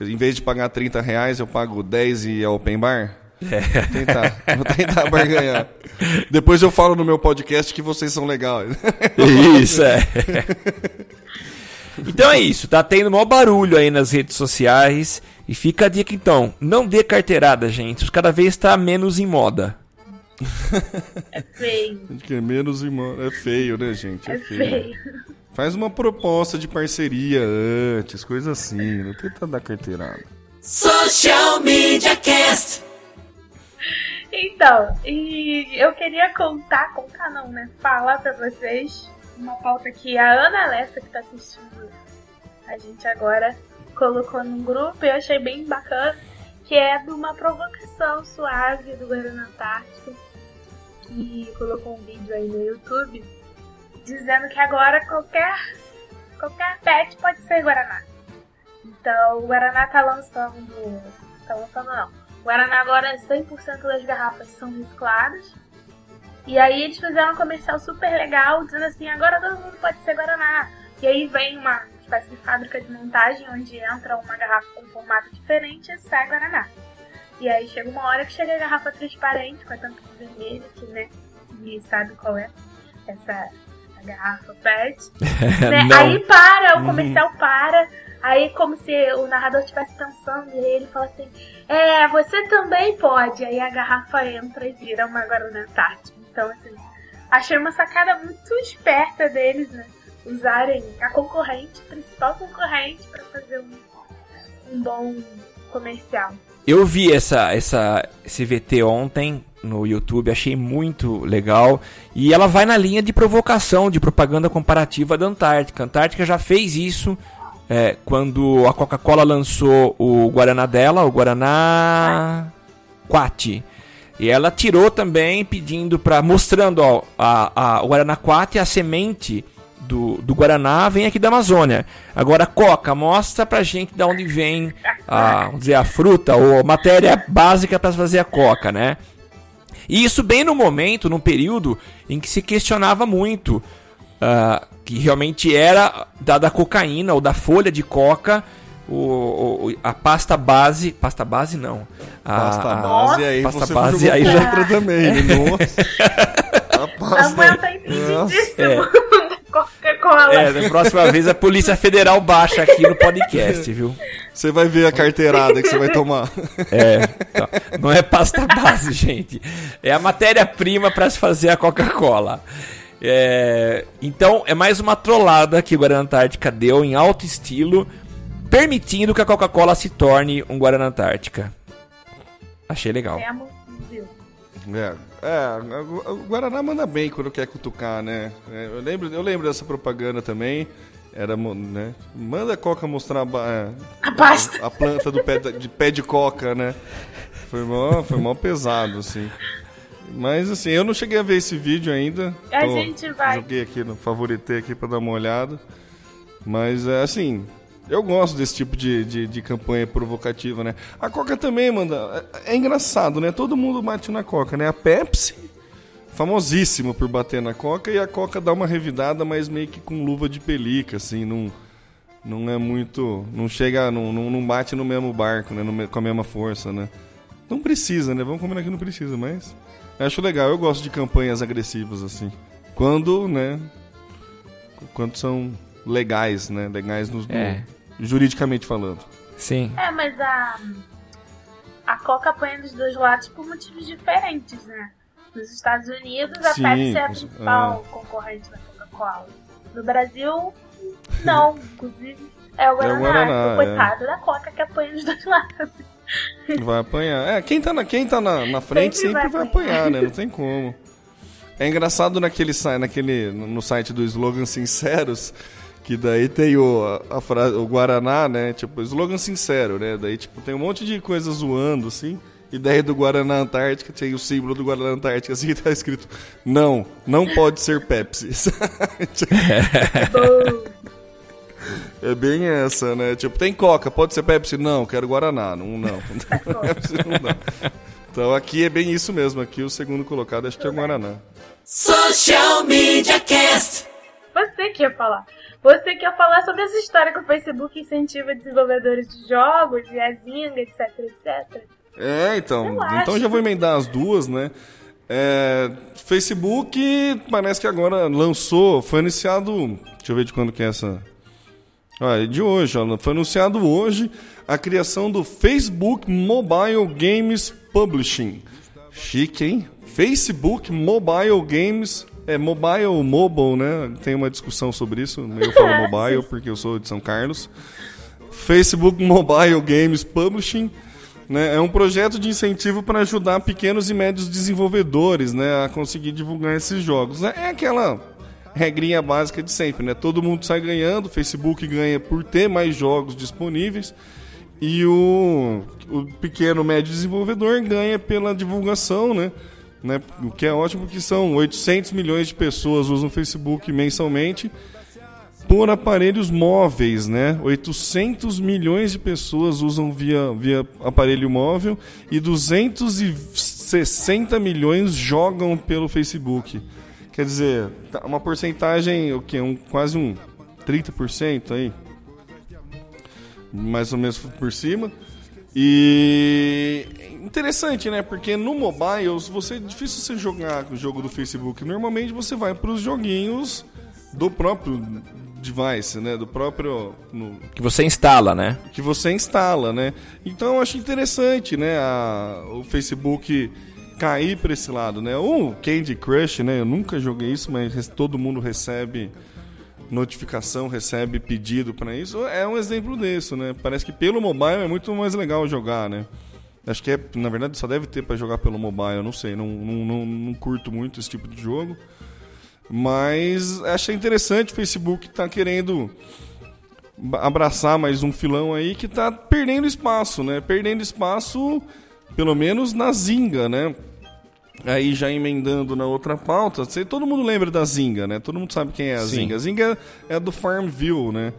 Em vez de pagar 30 reais, eu pago 10 e é open bar? É. Vou tentar, vou tentar barganhar. Depois eu falo no meu podcast que vocês são legais. Isso, é. [laughs] Então é isso, tá tendo maior barulho aí nas redes sociais. E fica a dica então, não dê carteirada, gente. Cada vez tá menos em moda. É feio. Que é menos irmão. É feio, né, gente? É É feio. feio. Faz uma proposta de parceria antes, coisa assim. Não tenta dar carteirada. Social Media Cast. Então, e eu queria contar, contar não, né? Falar pra vocês uma pauta que a Ana Lessa, que tá assistindo a gente agora, colocou num grupo e eu achei bem bacana, que é de uma provocação suave do Guarana Antártico, que colocou um vídeo aí no YouTube, dizendo que agora qualquer, qualquer pet pode ser Guaraná. Então, o Guaraná tá lançando. Tá lançando não. O Guaraná agora 100% das garrafas são recicladas. E aí eles fizeram um comercial super legal, dizendo assim, agora todo mundo pode ser Guaraná. E aí vem uma espécie de fábrica de montagem, onde entra uma garrafa com um formato diferente e sai Guaraná. E aí chega uma hora que chega a garrafa transparente, com a tampa vermelha, que né, ninguém sabe qual é essa, essa garrafa PET. [laughs] né? Aí para, o comercial para. Aí como se o narrador estivesse pensando, e aí ele fala assim, é, você também pode. Aí a garrafa entra e vira uma Guaraná Antártica. Então, assim, achei uma sacada muito esperta deles, né? Usarem a concorrente, a principal concorrente, pra fazer um, um bom comercial. Eu vi essa, essa, esse VT ontem no YouTube, achei muito legal. E ela vai na linha de provocação, de propaganda comparativa da Antártica. A Antártica já fez isso é, quando a Coca-Cola lançou o Guaraná dela, o Guaraná Quati. E ela tirou também pedindo para mostrando ó, a, a, o Guaraná Quati, a semente do, do Guaraná vem aqui da Amazônia. Agora Coca, mostra pra gente de onde vem a, vamos dizer, a fruta ou a matéria básica para fazer a Coca, né? E isso bem no momento, num período em que se questionava muito ah, que realmente era da, da cocaína ou da folha de coca o, o- a pasta base. Pasta base não. A- Pasta a- base, aí Pasta você base, aí já- também. né? [laughs] Nossa. A pasta... Samuel tá entendidíssimo É. Coca-Cola. É, da próxima vez a Polícia Federal baixa aqui no podcast, viu? Você vai ver a carteirada que você vai tomar. É, tá. não é pasta base, gente. É a matéria-prima para se fazer a Coca-Cola. É, então, é mais uma trollada que o Guarana Antártica deu em alto estilo, permitindo que a Coca-Cola se torne um Guarana Antártica. Achei legal. Viu? É, é, o Guaraná manda bem quando quer cutucar, né? É, eu, lembro, eu lembro dessa propaganda também. Era, né? Manda a Coca mostrar a, ba- A pasta. a planta do pé, de pé de coca, né? Foi mó, foi mó pesado, assim. Mas assim, eu não cheguei a ver esse vídeo ainda. A gente vai. Joguei aqui no favoritei aqui pra dar uma olhada. Mas é assim, eu gosto desse tipo de, de, de campanha provocativa, né? A Coca também, manda. É, é engraçado, né? Todo mundo bate na Coca, né? A Pepsi, famosíssima por bater na Coca, e a Coca dá uma revidada, mas meio que com luva de pelica, assim, não. Não é muito. Não chega. Não, não, não bate no mesmo barco, né? no com a mesma força, né? Não precisa, né? Vamos combinar que não precisa, mas. eu Acho legal, eu gosto de campanhas agressivas, assim. Quando, né? Quando são legais, né? Legais no, no- É. juridicamente falando. Sim. É, mas a. A Coca apanha dos dois lados por motivos diferentes, né? Nos Estados Unidos, a Sim, Pepsi é a principal concorrente da Coca-Cola. No Brasil, não. Inclusive, é o Guaraná. Guaraná, o coitado da Coca que apanha dos dois lados. Vai apanhar. É, quem tá na, quem tá na, na frente Sempre sempre, vai vai apanhar, né? Não tem como. É engraçado naquele, naquele no site do slogan Sinceros, que daí tem o, a, a frase, o Guaraná, né? Tipo, slogan sincero, né? Daí, tipo, tem um monte de coisa zoando, assim. E daí do Guaraná Antártica tem o símbolo do Guaraná Antártica, assim, [laughs] que tá escrito: Não, não pode ser Pepsi. [laughs] É bem essa, né? Tipo, tem Coca, pode ser Pepsi? Não, quero Guaraná. Não, não. [laughs] Pepsi não dá. Então aqui é bem isso mesmo. Aqui o segundo colocado acho que é o Guaraná. Social Media Cast. Você que ia falar. Você que ia falar sobre essa história que o Facebook incentiva desenvolvedores de jogos e a Zynga, etc, etc. É, então. Eu acho. Então já vou emendar as duas, né? É, Facebook parece que agora lançou, foi anunciado. Deixa eu ver de quando que é essa. Ah, é de hoje, ó, foi anunciado hoje a criação do Facebook Mobile Games Publishing. Chique, hein? Facebook Mobile Games. É mobile ou mobile, né? Tem uma discussão sobre isso. Eu falo [laughs] mobile porque eu sou de São Carlos. Facebook Mobile Games Publishing né, é um projeto de incentivo para ajudar pequenos e médios desenvolvedores né, a conseguir divulgar esses jogos. É aquela regrinha básica de sempre, né? Todo mundo sai ganhando, o Facebook ganha por ter mais jogos disponíveis e o, o pequeno médio desenvolvedor ganha pela divulgação, né? Né? O que é ótimo porque são 800 milhões de pessoas usam o Facebook mensalmente por aparelhos móveis, né? 800 milhões de pessoas usam via, via aparelho móvel e 260 milhões jogam pelo Facebook. Quer dizer, tá uma porcentagem, o que? Um, quase um 30% aí. Mais ou menos por cima. E interessante, né? Porque no mobile, você é difícil você jogar o jogo do Facebook. Normalmente você vai para os joguinhos do próprio device, né? Do próprio no- Que você instala, né? que você instala, né? Então eu acho interessante, né? a- o Facebook cair para esse lado, né? O Candy Crush, né? Eu nunca joguei isso, mas todo mundo recebe notificação, recebe pedido para isso. É um exemplo disso, né? Parece que pelo mobile é muito mais legal jogar, né? Acho que é, na verdade só deve ter para jogar pelo mobile, eu não sei, não, não, não, não curto muito esse tipo de jogo. Mas achei interessante o Facebook tá querendo abraçar mais um filão aí que tá perdendo espaço, né? Perdendo espaço, pelo menos na Zinga, né? Aí já emendando na outra pauta, todo mundo lembra da Zinga, né? Todo mundo sabe quem é a Sim. Zinga. A Zinga é a do Farmville, né?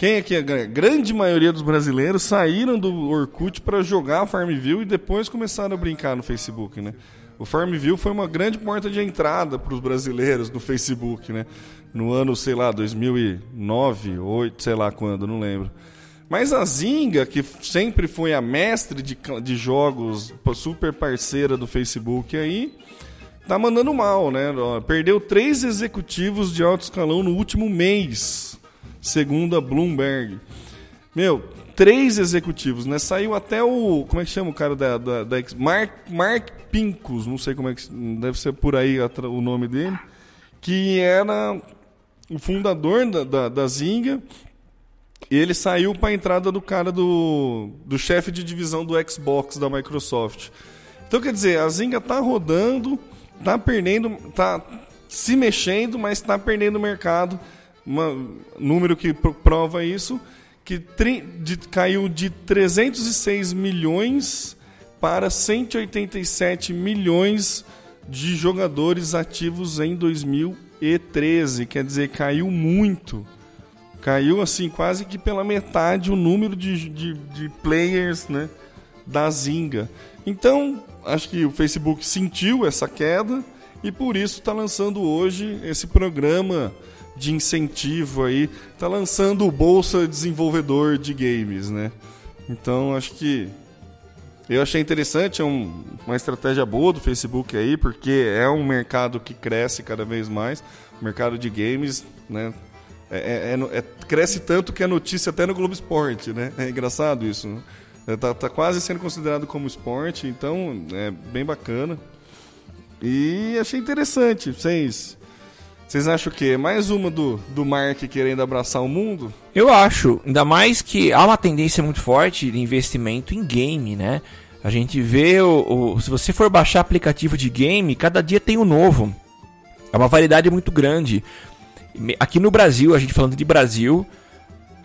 Quem é que a gra- grande maioria dos brasileiros saíram do Orkut para jogar Farmville e depois começaram a brincar no Facebook, né? O Farmville foi uma grande porta de entrada para os brasileiros no Facebook, né? No ano, sei lá, 2009, 2008, sei lá quando, não lembro. Mas a Zinga, que sempre foi a mestre de, de jogos, super parceira do Facebook aí, tá mandando mal, né? Perdeu três executivos de alto escalão no último mês, segundo a Bloomberg. Meu, três executivos, né? Saiu até o. Como é que chama o cara da. da, da Mark, Mark Pincus, não sei como é que. Deve ser por aí o nome dele. Que era o fundador da, da, da Zinga. E ele saiu para a entrada do cara do, do chefe de divisão do Xbox da Microsoft. Então, quer dizer, a Zynga tá rodando, tá perdendo, tá se mexendo, mas tá perdendo mercado um número que prova isso, que de, caiu de 306 milhões para 187 milhões de jogadores ativos em 2013. Quer dizer, caiu muito. Caiu assim quase que pela metade o número de, de, de players né, da Zinga. Então, acho que o Facebook sentiu essa queda e por isso está lançando hoje esse programa de incentivo aí, está lançando o Bolsa Desenvolvedor de Games, né? Então acho que eu achei interessante, é um, uma estratégia boa do Facebook aí, porque é um mercado que cresce cada vez mais, o mercado de games, né? É, é, é, cresce tanto que é notícia até no Globo Esporte, né? É engraçado isso. Né? É, tá, tá quase sendo considerado como esporte, então é bem bacana. E achei interessante. Vocês, vocês acham que é mais uma do, do Mark querendo abraçar o mundo? Eu acho, ainda mais que há uma tendência muito forte de investimento em game, né? A gente vê, o, o, se você for baixar aplicativo de game, cada dia tem um novo. É uma variedade muito grande. Aqui no Brasil, a gente falando de Brasil,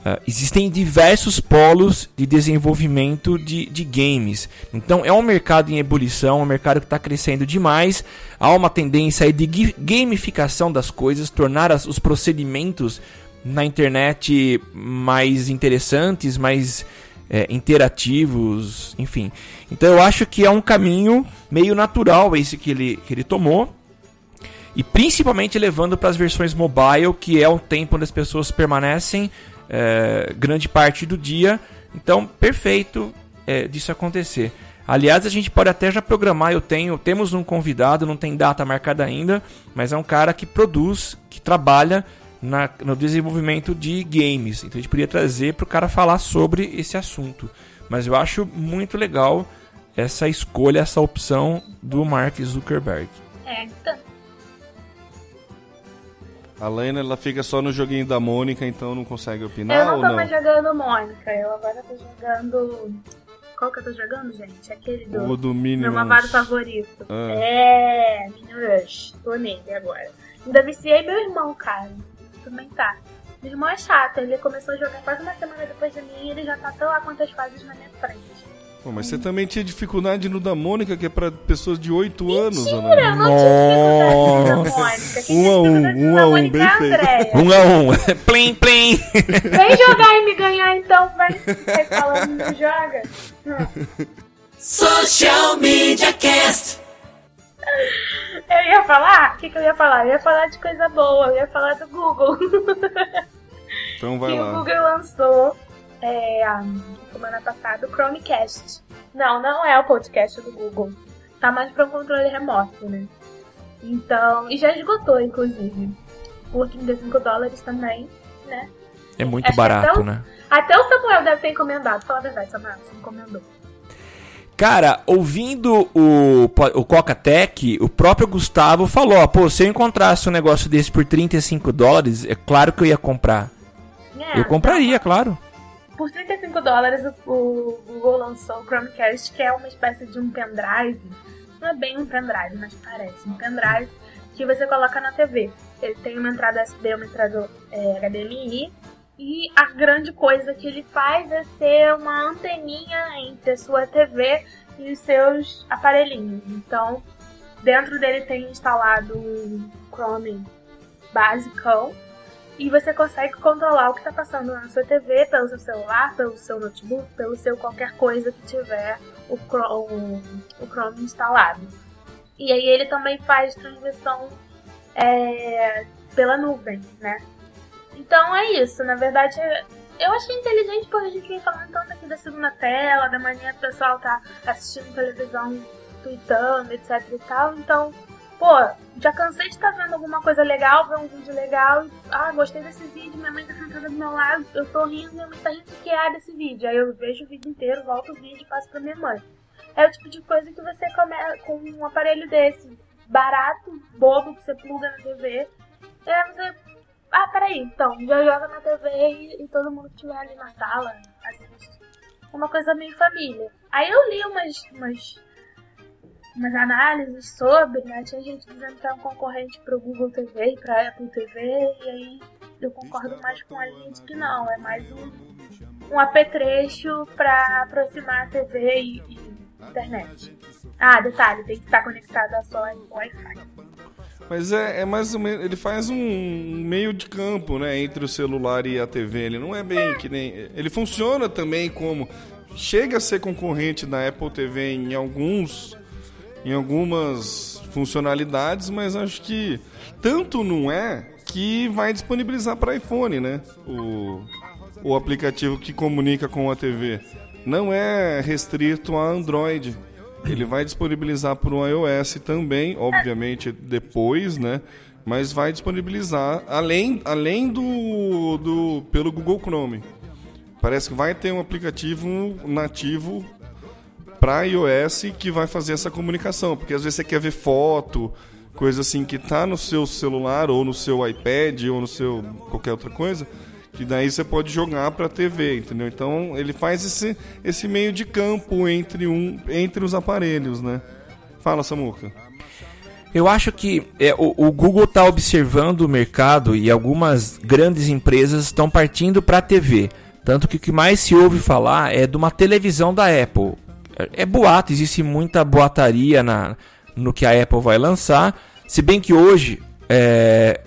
Uh, existem diversos polos de desenvolvimento de, de, games. Então é um mercado em ebulição, um mercado que está crescendo demais. Há uma tendência de gamificação das coisas, tornar as, os procedimentos na internet mais interessantes, mais é, interativos, enfim. Então eu acho que é um caminho meio natural esse que ele, que ele tomou. E principalmente levando para as versões mobile, que é o tempo onde as pessoas permanecem é, grande parte do dia. Então, perfeito é, disso acontecer. Aliás, a gente pode até já programar. Eu tenho, temos um convidado, não tem data marcada ainda, mas é um cara que produz, que trabalha na, no desenvolvimento de games. Então a gente podia trazer para o cara falar sobre esse assunto. Mas eu acho muito legal essa escolha, essa opção do Mark Zuckerberg. É, então, a ela fica só no joguinho da Mônica, então não consegue opinar Eu não ou tô não? mais jogando Mônica, eu agora tô jogando... Qual que eu tô jogando, gente? Aquele do... O do Minions. Meu malvado favorito. Ah. É, Minion Rush. Tô nele agora. Ainda viciei meu irmão, cara. Também tá. Meu irmão é chato, ele começou a jogar quase uma semana depois de mim e ele já tá sei lá quantas fases na minha frente. Pô, mas você também tinha dificuldade no da Mônica, que é pra pessoas de 8 anos, Mentira, Ana. eu não tinha dificuldade da Mônica. Quem Um a um, um a um, bem é feito. Um a um. [laughs] plim, plim. Vem jogar e me ganhar então, vai. Vai falando, não joga. Hum. Social Media Cast. Eu ia falar? O que, que eu ia falar? Eu ia falar de coisa boa, eu ia falar do Google. Então vai que o lá. Google lançou é, a semana passada o Chromecast. Não, não é o podcast do Google. Tá mais para um controle remoto, né? Então, e já esgotou, inclusive. Por 35 dólares também, né? É muito Acho barato, até o- né? Até o Samuel deve ter encomendado. Fala a verdade, Samuel, você encomendou. Cara, ouvindo o, o Coca Tech, o próprio Gustavo falou: ó, pô, se eu encontrasse um negócio desse por 35 dólares, é claro que eu ia comprar. É, Eu compraria, claro. Por 35 dólares, o, Google lançou o Chromecast, que é uma espécie de um pendrive. Não é bem um pendrive, mas parece. Um pendrive que você coloca na TV. Ele tem uma entrada USB, uma entrada é, HDMI. E a grande coisa que ele faz é ser uma anteninha entre a sua TV e os seus aparelhinhos. Então, dentro dele tem instalado um Chrome basicão e você consegue controlar o que está passando na sua TV, pelo seu celular, pelo seu notebook, pelo seu qualquer coisa que tiver o Chrome, o Chrome instalado. E aí ele também faz transmissão é, pela nuvem, né? Então é isso, na verdade eu achei inteligente porque a gente vem falando tanto aqui da segunda tela, da manhã que o pessoal tá assistindo televisão, tweetando, etc e tal, então pô, já cansei de estar vendo alguma coisa legal, ver um vídeo legal, e, ah, gostei desse vídeo, minha mãe tá sentada do meu lado, eu tô rindo, minha mãe tá rindo que é desse vídeo. Aí eu vejo o vídeo inteiro, volto o vídeo e passo pra minha mãe. É o tipo de coisa que você come com um aparelho desse, barato, bobo, que você pluga na TV. É você. Ah, peraí, então, já joga na TV e, e todo mundo que estiver ali na sala assiste. Uma coisa meio família. Aí eu li umas, umas umas análises sobre, né? Tinha gente dizendo que é um concorrente pro Google TV e pra Apple TV, e aí eu concordo mais com a linha de que não, é mais um, um apetrecho para aproximar a TV e, e internet. Ah, detalhe, tem que estar conectado a só Wi-Fi. Mas é, é mais ou menos. Ele faz um meio de campo, né? Entre o celular e a TV. Ele não é bem que nem. Ele funciona também como. Chega a ser concorrente da Apple TV em alguns. Em algumas funcionalidades, mas acho que tanto não é que vai disponibilizar para iPhone, né? O, o aplicativo que comunica com a TV. Não é restrito a Android. Ele vai disponibilizar para o iOS também, obviamente depois, né? Mas vai disponibilizar além, além do, do pelo Google Chrome. Parece que vai ter um aplicativo nativo para iOS que vai fazer essa comunicação, porque às vezes você quer ver foto, coisa assim que está no seu celular ou no seu iPad ou no seu qualquer outra coisa que daí você pode jogar para a TV, entendeu? Então ele faz esse, esse meio de campo entre, um, entre os aparelhos, né? Fala, Samuca. Eu acho que é, o, o, Google está observando o mercado e algumas grandes empresas estão partindo para a TV. Tanto que o que mais se ouve falar é de uma televisão da Apple. É, é boato, existe muita boataria na, no que a Apple vai lançar. Se bem que hoje, é,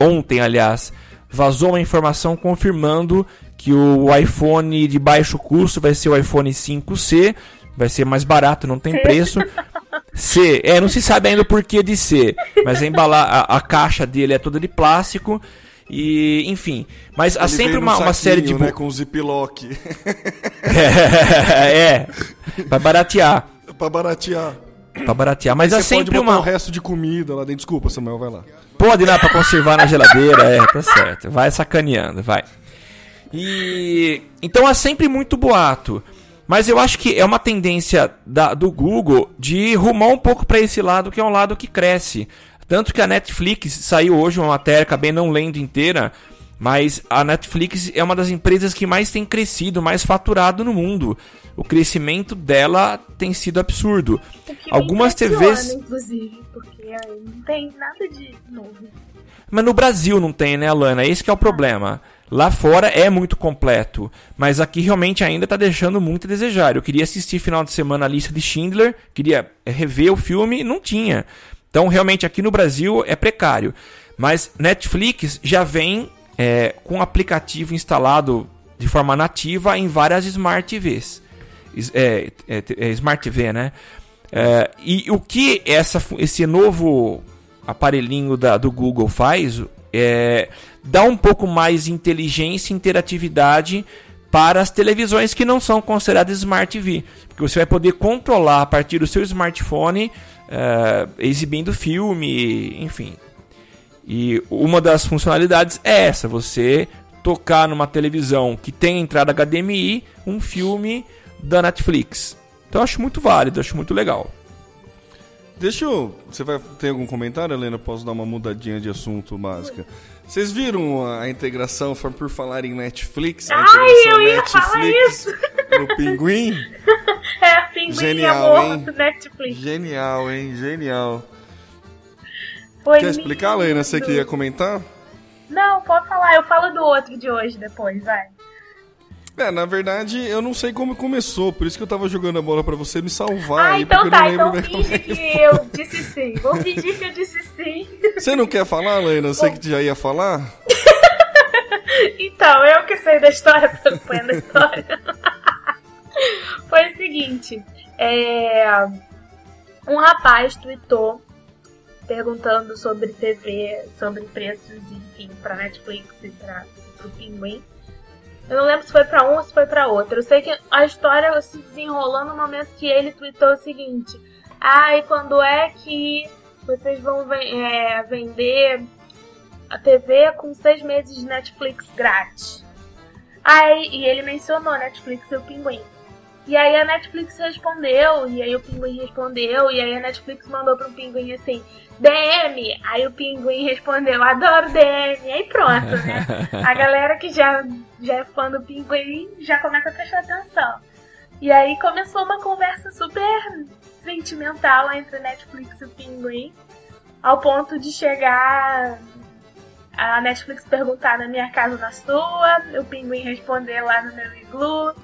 ontem aliás, vazou uma informação confirmando que o iPhone de baixo custo vai ser o iPhone 5C, vai ser mais barato, não tem preço. [laughs] C, é, não se sabe ainda o porquê de C, mas a, embalar, a, a caixa dele é toda de plástico. E, enfim, mas há sempre uma, saquinho, uma série de. Né, com ziplock. [laughs] é, é, pra baratear. pra baratear. Pra baratear, mas há sempre pode uma. o resto de comida lá dentro. Desculpa, Samuel, vai lá. Pode dar pra conservar na geladeira, é, tá certo. Vai sacaneando, vai. E então é sempre muito boato. Mas eu acho que é uma tendência da, do Google de rumar um pouco para esse lado, que é um lado que cresce. Tanto que a Netflix saiu hoje uma matéria, acabei não lendo inteira, mas a Netflix é uma das empresas que mais tem crescido, mais faturado no mundo. O crescimento dela tem sido absurdo. Algumas TVs. Inclusive, porque não tem nada de novo. Mas no Brasil não tem, né, Alana? Esse é o problema. Lá fora é muito completo, mas aqui realmente ainda está deixando muito a desejar. Eu queria assistir final de semana a lista de Schindler, queria rever o filme e não tinha. Então, realmente, aqui no Brasil é precário. Mas Netflix já vem é, com aplicativo instalado de forma nativa em várias Smart TVs. É, é, é, Smart TV, né? É, e o que essa, esse novo aparelhinho da, do Google faz é dar um pouco mais inteligência e interatividade para as televisões que não são consideradas Smart TV. Porque você vai poder controlar a partir do seu smartphone, é, exibindo filme, enfim. E uma das funcionalidades é essa: você tocar numa televisão que tem entrada HDMI um filme da Netflix. Então eu acho muito válido, acho muito legal. Deixa eu. Você vai ter algum comentário, Helena? Posso dar uma mudadinha de assunto básica? Vocês viram a integração, por falar em Netflix? A Ai, eu ia Netflix falar isso! No Pinguim? [laughs] É, Pinguim Genial, amor hein? Netflix. Genial, hein? Genial. Foi Quer explicar, Helena? Você que ia comentar? Não, pode falar. Eu falo do outro de hoje depois, vai. É, na verdade, eu não sei como começou, por isso que eu tava jogando a bola para você me salvar ah, aí, então tá, então finge que, que eu disse sim. Vou fingir que eu disse sim. Você não quer falar, Lena? Eu sei que já ia falar. [laughs] então, eu que sei da história, [laughs] acompanhando a história. [laughs] Foi o seguinte, é... um rapaz tweetou perguntando sobre TV, sobre preços, enfim, pra Netflix e pra, pro Pinguim. Eu não lembro se foi para um ou se foi para outro. Eu sei que a história se desenrolou no momento que ele tweetou o seguinte: Ah, quando é que vocês vão é, vender a TV com seis meses de Netflix grátis? Aí, e ele mencionou Netflix e o Pinguim. E aí a Netflix respondeu, e aí o Pinguim respondeu, e aí a Netflix mandou pro Pinguim assim: DM! Aí o Pinguim respondeu, adoro DM! Aí pronto, né? [laughs] A galera que já, já é fã do Pinguim já começa a prestar atenção. E aí começou uma conversa super sentimental entre Netflix e o Pinguim, ao ponto de chegar a Netflix perguntar na minha casa ou na sua, o pinguim responder lá no meu iglu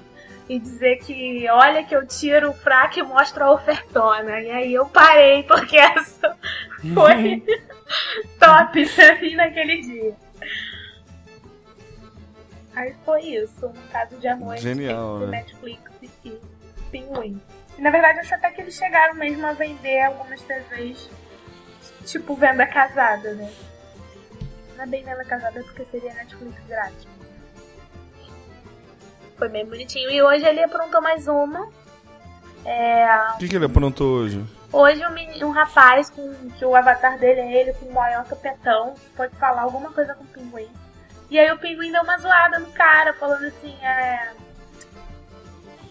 e dizer que olha que eu tiro o fraco e mostro a ofertona. E aí eu parei, porque [laughs] essa foi [laughs] top pra mim naquele dia. Aí foi isso, um caso de amor Genial, entre né? Netflix e Pinguim. Na verdade, acho até que eles chegaram mesmo a vender algumas TVs, tipo venda casada, né? Não é bem venda casada porque seria Netflix grátis. Foi bem bonitinho. E hoje ele aprontou mais uma. É, O que, que ele aprontou hoje? Hoje um, meni- um rapaz com que o avatar dele é ele com o maior topetão foi falar alguma coisa com o pinguim. E aí o pinguim deu uma zoada no cara, falando assim, é.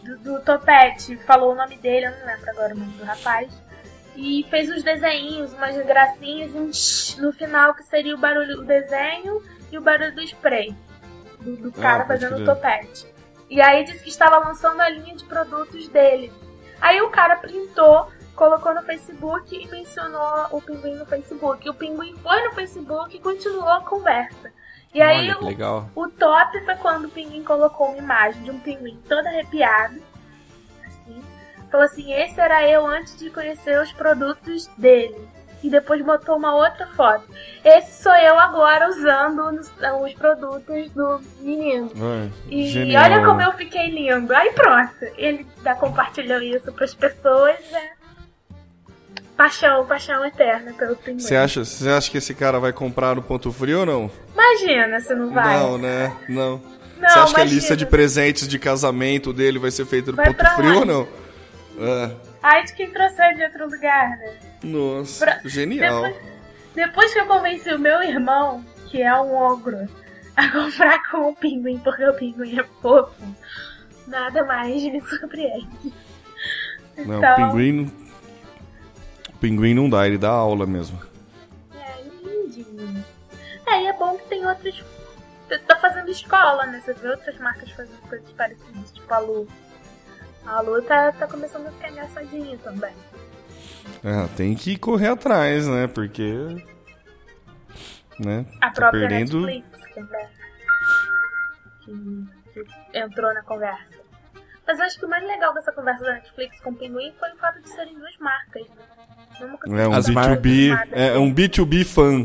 Do, do topete, falou o nome dele, eu não lembro agora o nome do rapaz. E fez uns desenhinhos, umas gracinhas e um tsh no final que seria o barulho, o desenho e o barulho do spray. Do, do cara pode fazendo o topete. E aí disse que estava lançando a linha de produtos dele. Aí o cara printou, colocou no Facebook e mencionou o pinguim no Facebook. O pinguim foi no Facebook e continuou a conversa. E aí Olha o, o top foi quando o pinguim colocou uma imagem de um pinguim todo arrepiado. Assim. Falou assim: esse era eu antes de conhecer os produtos dele. E depois botou uma outra foto. Esse sou eu agora usando os, os produtos do menino. Ai, E genial. olha como eu fiquei lindo. Aí pronto. Ele já compartilhou isso pras pessoas, né? Paixão, paixão eterna pelo pinguim. Você acha, você acha que esse cara vai comprar no ponto frio ou não? Imagina se não vai. Não, né? Não. Não, você acha que a imagina. lista de presentes de casamento dele vai ser feita no Vai ponto frio ou onde? não? É. Ai, de quem trouxe de outro lugar, né? Nossa, Pra- genial. Depois, depois que eu convenci o meu irmão, que é um ogro, a comprar com o pinguim, porque o pinguim é fofo, nada mais me surpreende. Não, Então- o pinguim. não- O pinguim não dá, ele dá aula mesmo. É, lindinho. É, e é bom que tem outros. Tá fazendo escola, né? Você vê outras marcas fazendo coisas parecidas, tipo a Lu. A Lu tá, tá começando a ficar engraçadinha também. É, tem que correr atrás, né? Porque. Né? A tá própria perdendo. Netflix também. Que, que entrou na conversa. Mas eu acho que o mais legal dessa conversa da Netflix com o Pinguim foi o fato de serem duas marcas. Né? É um As B2B. mar- É um B2B fã.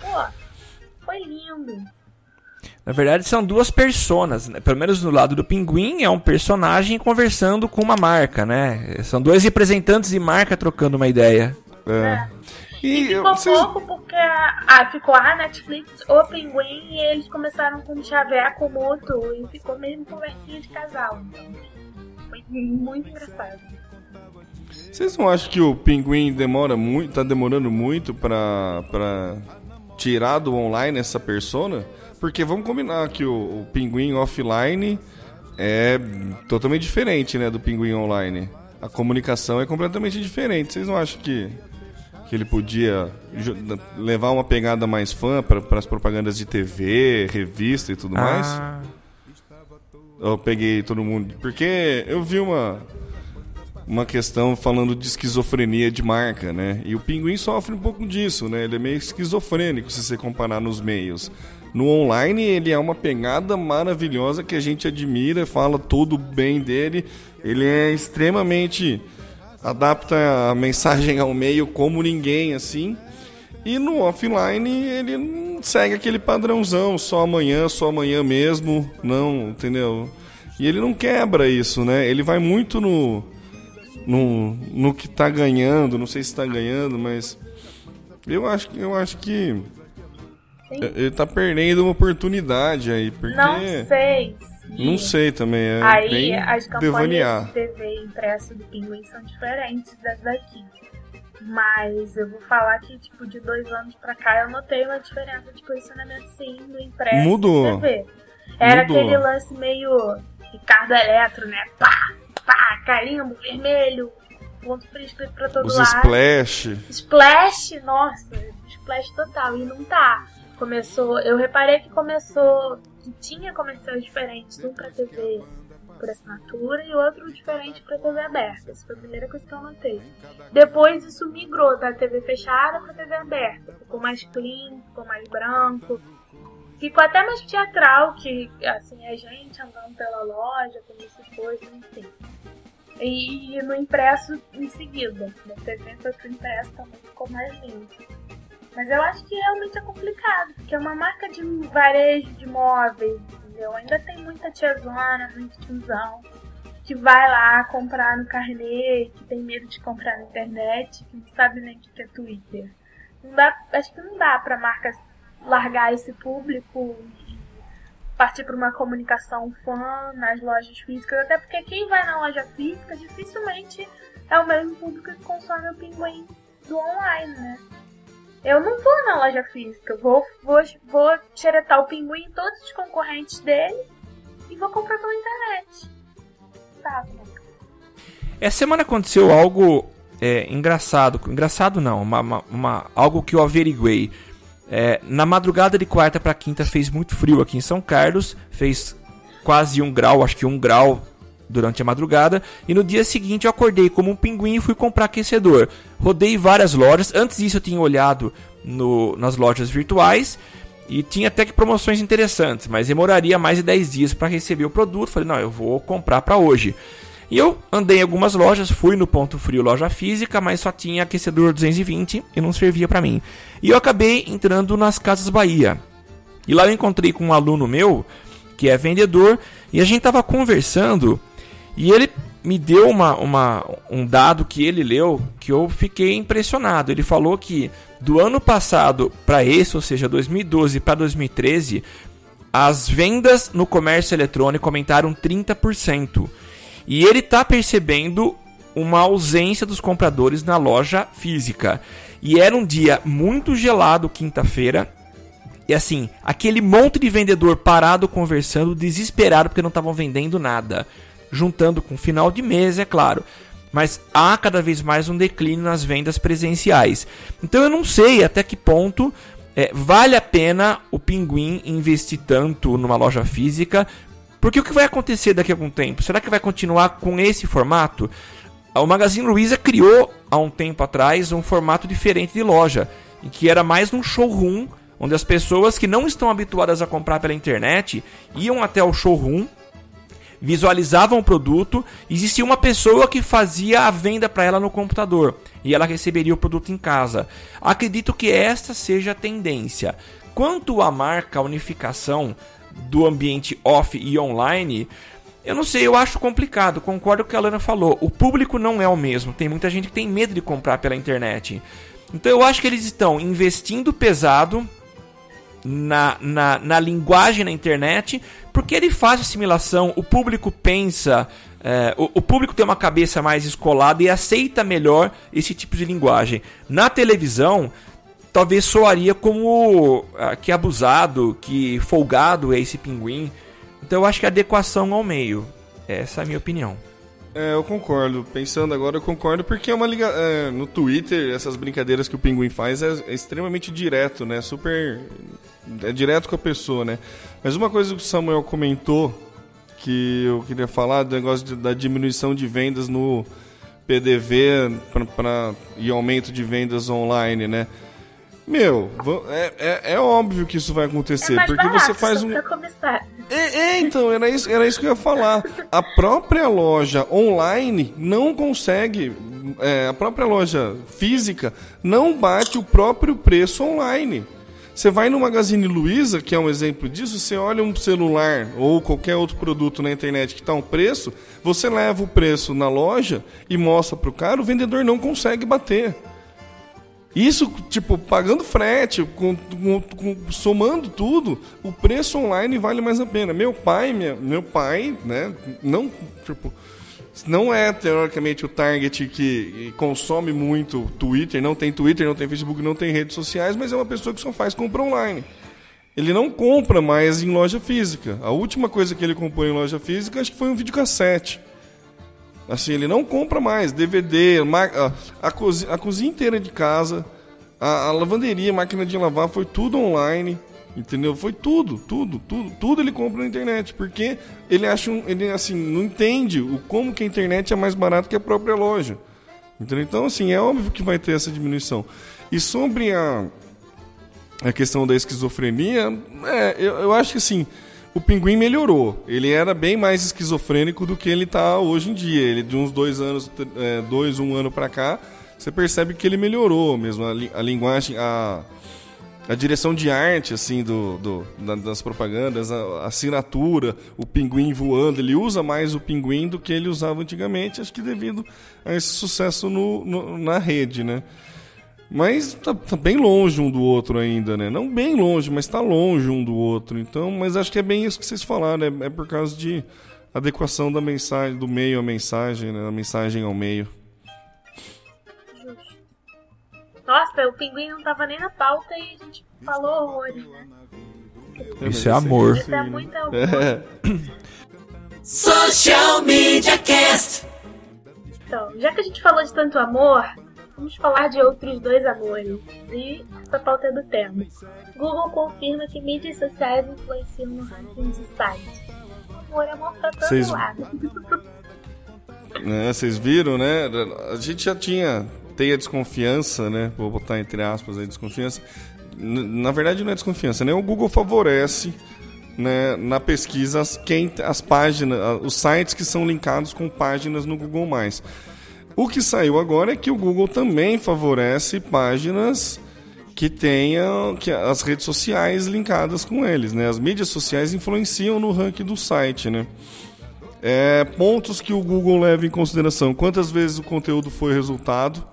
Pô, foi lindo. Na verdade, são duas personas. Né? Pelo menos no lado do pinguim, é um personagem conversando com uma marca, né? São dois representantes de marca trocando uma ideia. É. E, E eu- ficou vocês- fofo porque a, ah, ficou a Netflix, o Pinguim, e eles começaram com um chaveco mútuo e ficou mesmo conversinha de casal. Então, foi muito engraçado. Vocês não acham que o pinguim demora muito, tá demorando muito pra, pra tirar do online essa persona? Porque vamos combinar que o, o pinguim offline é totalmente diferente, né, do pinguim online. A comunicação é completamente diferente. Vocês não acham que, que ele podia levar uma pegada mais fã para as propagandas de TV, revista e tudo mais? Ah, Eu peguei todo mundo. Porque eu vi uma, uma questão falando de esquizofrenia de marca, né? E o pinguim sofre um pouco disso, né? Ele é meio esquizofrênico se você comparar nos meios. No online, ele é uma pegada maravilhosa que a gente admira, fala tudo bem dele. Ele é extremamente. adapta a mensagem ao meio como ninguém, assim. E no offline ele segue aquele padrãozão, só amanhã, só amanhã mesmo, não, entendeu? E ele não quebra isso, né? Ele vai muito no no, no que tá ganhando, não sei se tá ganhando, mas eu acho, eu acho que ele tá perdendo uma oportunidade aí, porque Não sei. se- não sei também, é Aí bem as campanhas devanear. de TV impressa do Pinguim são diferentes das daqui. Mas eu vou falar que, tipo, de dois anos pra cá eu notei uma diferença de posicionamento sim no impresso Mudou. TV. Era Mudou. aquele lance meio Ricardo Eletro, né? Pá, pá, carimbo, vermelho, ponto frisco pra todo Os lado. splash, Splash, nossa, splash total. E não tá. Começou, eu reparei que começou, que tinha comerciais diferentes, um pra TV por assinatura e outro diferente para TV aberta. Essa foi a primeira coisa que eu notei. Depois isso migrou da TV fechada para TV aberta. Ficou mais clean, ficou mais branco. Ficou até mais teatral, que assim, a gente andando pela loja, com essas coisas, enfim. E no impresso em seguida. Da TV foi pro impresso também ficou mais limpo. Mas eu acho que realmente é complicado, porque é uma marca de varejo de móveis, entendeu? Ainda tem muita tiazona, muito tiozão, que vai lá comprar no carnê, que tem medo de comprar na internet, que não sabe nem o que é Twitter. Não dá, acho que não dá pra marca largar esse público e partir para uma comunicação fã nas lojas físicas, até porque quem vai na loja física dificilmente é o mesmo público que consome o pinguim do online, né? Eu não vou na loja física, vou, vou, vou xeretar o pinguim em todos os concorrentes dele e vou comprar pela internet. Tá, Essa semana aconteceu algo é, engraçado. Engraçado não, uma, uma, uma, algo que eu averiguei. É, na madrugada de quarta para quinta fez muito frio aqui em São Carlos, fez quase um grau, acho que um grau durante a madrugada. E no dia seguinte eu acordei como um pinguim e fui comprar aquecedor. Rodei várias lojas. Antes disso eu tinha olhado no, nas lojas virtuais. E tinha até que promoções interessantes, mas demoraria mais de 10 dias para receber o produto. Falei, não, eu vou comprar para hoje. E eu andei em algumas lojas, fui no Ponto Frio loja física, mas só tinha aquecedor 220 e não servia para mim. E eu acabei entrando nas Casas Bahia. E lá eu encontrei com um aluno meu, que é vendedor, e a gente estava conversando e ele me deu uma, uma, um dado que ele leu que eu fiquei impressionado. Ele falou que do ano passado para esse, ou seja, 2012 para 2013, as vendas no comércio eletrônico aumentaram 30%. E ele está percebendo uma ausência dos compradores na loja física. E era um dia muito gelado, quinta-feira. E assim, aquele monte de vendedor parado conversando, desesperado porque não estavam vendendo nada juntando com final de mês, é claro. Mas há cada vez mais um declínio nas vendas presenciais. Então eu não sei até que ponto é, vale a pena o Pinguim investir tanto numa loja física. Porque o que vai acontecer daqui a algum tempo? Será que vai continuar com esse formato? O Magazine Luiza criou há um tempo atrás um formato diferente de loja, em que era mais um showroom, onde as pessoas que não estão habituadas a comprar pela internet iam até o showroom visualizavam o produto, existia uma pessoa que fazia a venda para ela no computador e ela receberia o produto em casa. Acredito que esta seja a tendência. Quanto à marca a unificação do ambiente off e online, eu não sei, eu acho complicado. Concordo com o que a Lana falou. O público não é o mesmo. Tem muita gente que tem medo de comprar pela internet. Então eu acho que eles estão investindo pesado na, na, na linguagem na internet, porque ele faz assimilação, o público pensa, é, o, o, público tem uma cabeça mais escolada e aceita melhor esse tipo de linguagem. Na televisão, talvez soaria como ah, que abusado, que folgado é esse pinguim. Então eu acho que a adequação ao meio. Essa é a minha opinião. É, eu concordo. Pensando agora, eu concordo, porque é uma liga... É, no Twitter, essas brincadeiras que o Pinguim faz é, é, extremamente direto, né? Super. É direto com a pessoa, né? Mas uma coisa que o Samuel comentou, que eu queria falar, do negócio de, da diminuição de vendas no PDV pra, pra, e aumento de vendas online, né? Meu, é, é, é, óbvio que isso vai acontecer, é porque barato, você faz um. É, é, então, era isso, era isso que eu ia falar. A própria loja online não consegue. É, a própria loja física não bate o próprio preço online. Você vai no Magazine Luiza, que é um exemplo disso, você olha um celular ou qualquer outro produto na internet que está um preço, você leva o preço na loja e mostra para o cara, o vendedor não consegue bater. Isso, tipo, pagando frete, com, com, somando tudo, o preço online vale mais a pena. Meu pai, minha, meu pai, né, não, tipo, não é teoricamente o target que consome muito Twitter, não tem Twitter, não tem Facebook, não tem redes sociais, mas é uma pessoa que só faz compra online. Ele não compra mais em loja física. A última coisa que ele comprou em loja física acho que foi um videocassete. Assim, ele não compra mais DVD, a, cozinha, a cozinha inteira de casa, a, a, lavanderia, a máquina de lavar, foi tudo online. Entendeu? Foi tudo, tudo, tudo, tudo ele compra na internet, porque ele acha um, ele assim, não entende o como que a internet é mais barato que a própria loja. Entendeu? Então, assim, é óbvio que vai ter essa diminuição. E sobre a, a questão da esquizofrenia, é, eu, eu acho que assim, o pinguim melhorou. Ele era bem mais esquizofrênico do que ele está hoje em dia. Ele, de uns dois anos, é, dois, um ano para cá, você percebe que ele melhorou mesmo. A, li, a linguagem, a a direção de arte assim do, do da, das propagandas, a, a, assinatura, o pinguim voando, ele usa mais o pinguim do que ele usava antigamente, acho que devido a esse sucesso no, no na rede, né? Mas tá, tá, bem longe um do outro ainda, né? Não bem longe, mas está longe um do outro. Então, mas acho que é bem isso que vocês falaram, é, é por causa de adequação da mensagem, do meio à mensagem, né? Da mensagem ao meio. Nossa, o pinguim não tava nem na pauta e a gente falou horrores, né? Isso é amor. Isso é muito amor. É. [laughs] Social Media Cast. Então, já que a gente falou de tanto amor, vamos falar de outros dois amores. E essa pauta é do tema. Google confirma que mídias sociais influenciam no ranking de sites. Amor, amor pra todo Cês... lado. [laughs] É, vocês viram, né? A gente já tinha tem a desconfiança, né? Vou botar entre aspas aí desconfiança. Na verdade não é desconfiança, né? O Google favorece né, na pesquisa as, quem, as páginas, os sites que são linkados com páginas no Google+. O que saiu agora é que o Google também favorece páginas que tenham que as redes sociais linkadas com eles, né? As mídias sociais influenciam no ranking do site, né? É, pontos que o Google leva em consideração: quantas vezes o conteúdo foi resultado,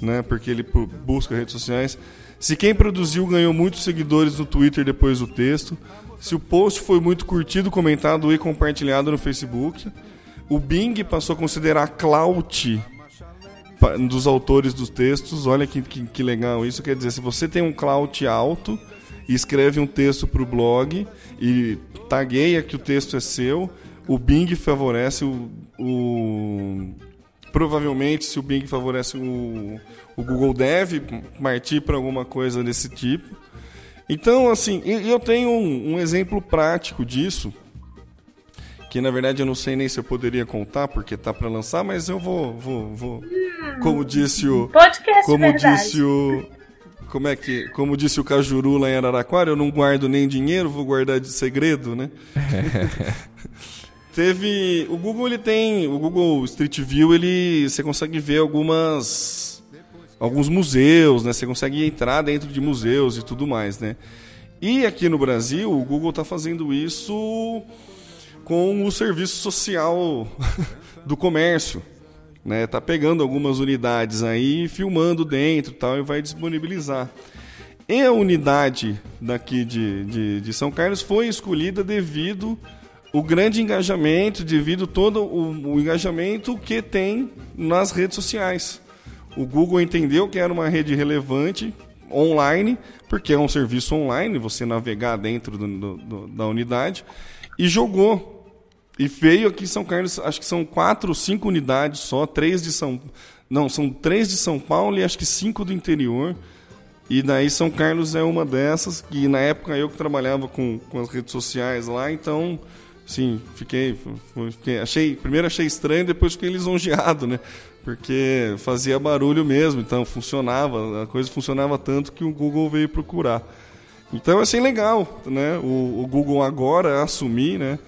né? Porque ele busca redes sociais. Se quem produziu ganhou muitos seguidores no Twitter depois do texto. Se o post foi muito curtido, comentado e compartilhado no Facebook. O Bing passou a considerar clout dos autores dos textos. Olha que, que, que legal isso. Quer dizer, se você tem um clout alto e escreve um texto para o blog e tagueia que o texto é seu, o Bing favorece o, o provavelmente, se o Bing favorece o, o Google deve partir para alguma coisa desse tipo. Então, assim, eu tenho um, um, exemplo prático disso, que na verdade eu não sei nem se eu poderia contar, porque tá para lançar, mas eu vou, vou, vou. Como disse o. Podcast como verdade. disse o. Como é que. Como disse o Cajuru lá em Araraquara, eu não guardo nem dinheiro, vou guardar de segredo, né? [laughs] Teve. O Google ele tem. O Google Street View ele. Você consegue ver algumas. Alguns museus, né? Você consegue entrar dentro de museus e tudo mais, né? E aqui no Brasil, o Google está fazendo isso com o serviço social [laughs] do comércio. Né, tá pegando algumas unidades aí, filmando dentro tal, e vai disponibilizar. E a unidade daqui de, de, de São Carlos foi escolhida devido o grande engajamento devido todo o, o, engajamento que tem nas redes sociais. O Google entendeu que era uma rede relevante online, porque é um serviço online, você navegar dentro do, do, da unidade, e jogou. E veio aqui em São Carlos, acho que são quatro ou cinco unidades só, três de São não, são três de São Paulo e acho que cinco do interior. E daí São Carlos é uma dessas, e na época eu que trabalhava com, com as redes sociais lá, então Sim, fiquei, fiquei, achei, primeiro achei estranho, depois fiquei lisonjeado, né? Porque fazia barulho mesmo, então funcionava, a coisa funcionava tanto que o Google veio procurar. Então achei legal, né? O, o Google agora assumir, né?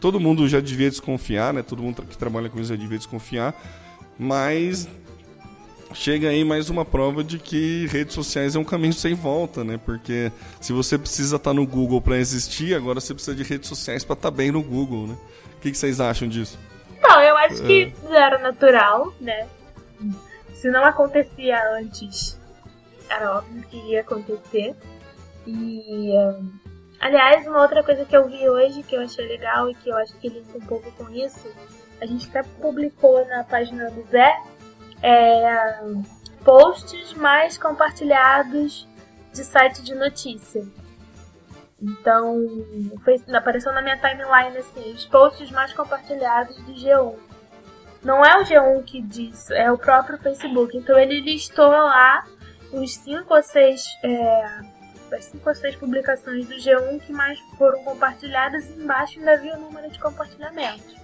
Todo mundo já devia desconfiar, né? Todo mundo que trabalha com isso já devia desconfiar, mas chega aí mais uma prova de que redes sociais é um caminho sem volta, né? Porque se você precisa estar no Google para existir, agora você precisa de redes sociais para estar bem no Google, né? O que, que vocês acham disso? Não, eu acho que é. era natural, né? Se não acontecia antes, era óbvio que ia acontecer. E, aliás, uma outra coisa que eu vi hoje que eu achei legal e que eu acho que linka um pouco com isso, a gente até publicou na página do Zé é, posts mais compartilhados de site de notícia. Então, foi, apareceu na minha timeline assim, os posts mais compartilhados do G1. Não é o G1 que diz, é o próprio Facebook. Então ele listou lá os cinco ou seis é, as cinco ou seis publicações do G1 que mais foram compartilhadas e embaixo ainda havia o número de compartilhamentos.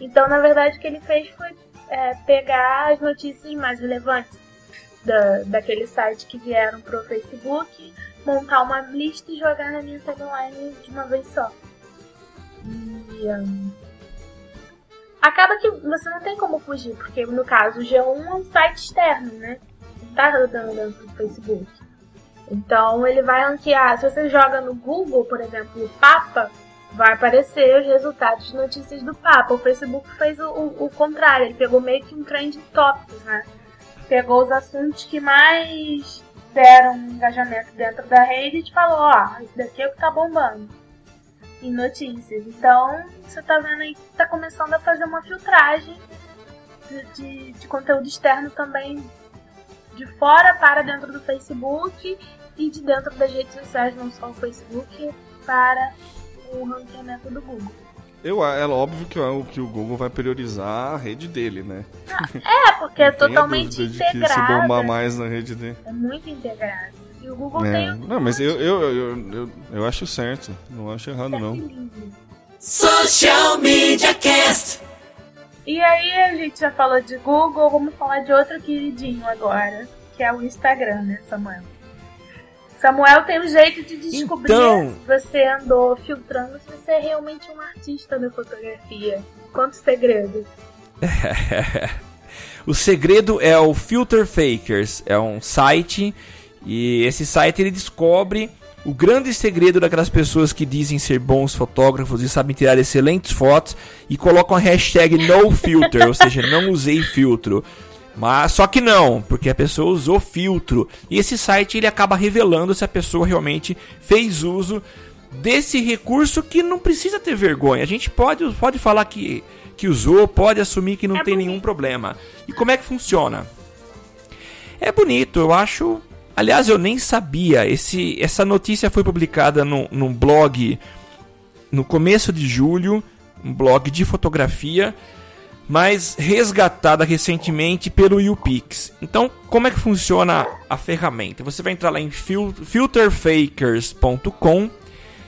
Então, na verdade, o que ele fez foi é, pegar as notícias mais relevantes da, daquele site que vieram pro Facebook, montar uma lista e jogar na minha timeline de uma vez só. E, um, acaba que você não tem como fugir, porque no caso o G1 é um site externo, né? Não tá rodando dentro do Facebook. Então ele vai ranquear. Se você joga no Google, por exemplo, o Papa, vai aparecer os resultados de notícias do Papa. O Facebook fez o, o, o contrário, ele pegou meio que um trend topics, né? Pegou os assuntos que mais deram engajamento dentro da rede e te falou, ó, esse daqui é o que tá bombando em notícias. Então, você tá vendo aí que tá começando a fazer uma filtragem de, de, de conteúdo externo também de fora para dentro do Facebook e de dentro das redes sociais, não só o Facebook, para o ranqueamento do Google. Eu, é óbvio que, que o Google vai priorizar a rede dele, né? É, porque é totalmente integrado. Que se bombar mais na rede dele. É muito integrado. E o Google é. tem. Não, mas eu, eu, eu, eu, eu acho certo. Não acho errado, não. Social Media Cast. E aí, a gente já falou de Google, vamos falar de outro queridinho agora, que é o Instagram, né, Samuel? Samuel tem um jeito de descobrir então... se você andou filtrando se você é realmente um artista da fotografia. Quanto segredo? [laughs] o segredo é o Filter Fakers, é um site e esse site ele descobre o grande segredo daquelas pessoas que dizem ser bons fotógrafos e sabem tirar excelentes fotos e colocam a hashtag NoFilter, ou seja, não usei filtro. Mas só que não, porque a pessoa usou filtro. E esse site ele acaba revelando se a pessoa realmente fez uso desse recurso que não precisa ter vergonha. A gente pode, pode falar que, que usou, pode assumir que não é tem bonito. nenhum problema. E como é que funciona? É bonito, eu acho. Aliás, eu nem sabia. Esse, essa notícia foi publicada no, num blog no começo de julho, um blog de fotografia mas resgatada recentemente pelo UPix. Então, como é que funciona a ferramenta? Você vai entrar lá em fil filterfakers.com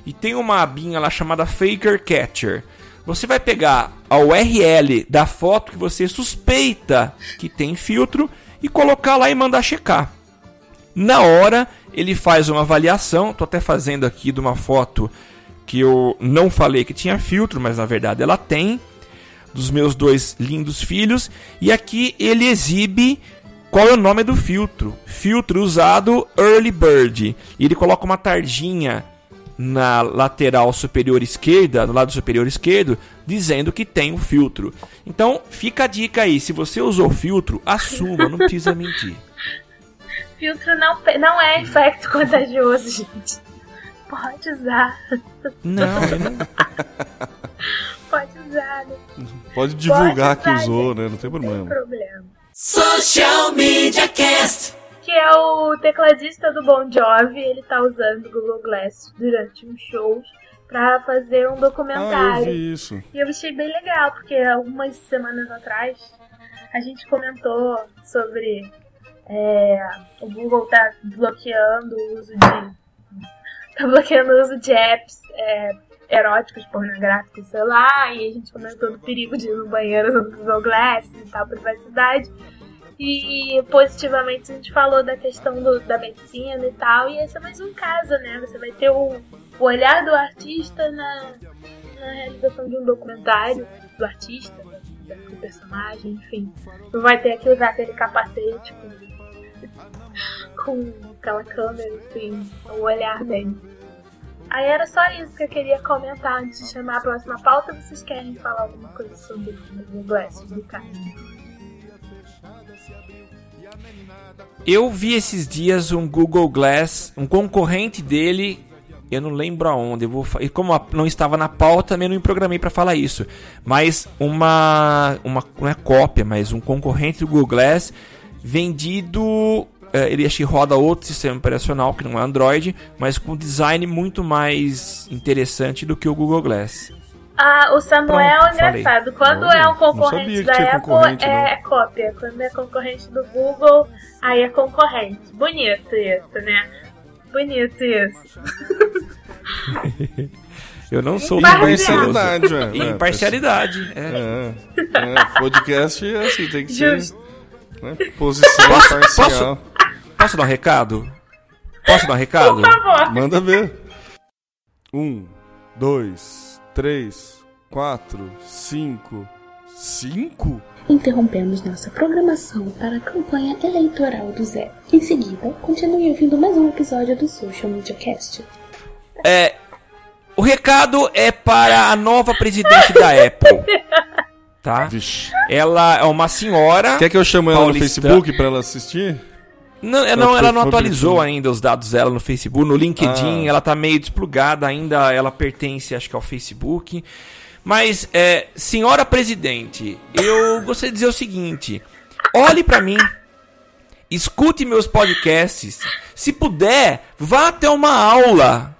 e tem uma abinha lá chamada Faker Catcher. Você vai pegar a URL da foto que você suspeita que tem filtro e colocar lá e mandar checar. Na hora, ele faz uma avaliação. Estou até fazendo aqui de uma foto que eu não falei que tinha filtro, mas na verdade ela tem dos meus dois lindos filhos. E aqui ele exibe qual é o nome do filtro. Filtro usado Early Bird. E ele coloca uma tardinha na lateral superior esquerda, no lado superior esquerdo, dizendo que tem o um filtro. Então, fica a dica aí, se você usou filtro, assuma, não precisa mentir. [laughs] Filtro não, não é infecto contagioso, gente. Pode usar. Não, não... [laughs] Pode usar, né? Pode divulgar Pode que usou, né? Não tem problema. Não tem problema. Social Media Cast. Que é o tecladista do Bon Jovi, ele tá usando o Google Glass durante um show para fazer um documentário. Ah, eu vi isso. E eu achei bem legal, porque algumas semanas atrás a gente comentou sobre é, o Google tá bloqueando o uso de tá bloqueando o uso de apps é, eróticos, pornográficos, sei lá, e a gente comentou do perigo de ir no banheiro usando Google Glass e tal, privacidade. E positivamente a gente falou da questão do, da medicina e tal, e esse é mais um caso, né? Você vai ter o, o olhar do artista na, na realização de um documentário do artista, do personagem, enfim. Não vai ter que usar aquele capacete com, com aquela câmera, enfim, o olhar dele. Aí era só isso que eu queria comentar antes de chamar a próxima pauta. Vocês querem falar alguma coisa sobre o Glass do Caio? Eu vi esses dias um Google Glass, um concorrente dele, eu não lembro aonde, eu vou e como não estava na pauta, também não me programei para falar isso, mas uma uma não é cópia, mas um concorrente do Google Glass vendido ele acho que roda outro sistema operacional que não é Android, mas com design muito mais interessante do que o Google Glass. Ah, o Samuel Pronto, é engraçado. Quando é um concorrente da Apple, é não. cópia. Quando é concorrente do Google, aí é concorrente. Bonito isso, né? Bonito isso. [laughs] Eu não sou Imparcialidade, ué. É, Imparcialidade. É. É, é, podcast é assim, tem que Justo. ser né, posição Posso- parcial. Posso dar um recado? Posso dar um recado? Por favor. Manda ver. Um, dois, três, quatro, cinco. Cinco? Interrompemos nossa programação para a campanha eleitoral do Zé. Em seguida, continue ouvindo mais um episódio do Social Media Cast. É, o recado é para a nova presidente da Apple. [laughs] Tá? Vixe. Ela é uma senhora. Quer que eu chame ela no Paulistana. Facebook pra ela assistir? Não, é, Não, foi- ela não atualizou bonitinho. ainda os dados dela no Facebook. No LinkedIn, Ah. ela tá meio desplugada ainda. Ela pertence, acho que, ao Facebook. Mas, é, senhora presidente, eu gostaria de dizer o seguinte: olhe pra mim, escute meus podcasts. Se puder, vá até uma aula.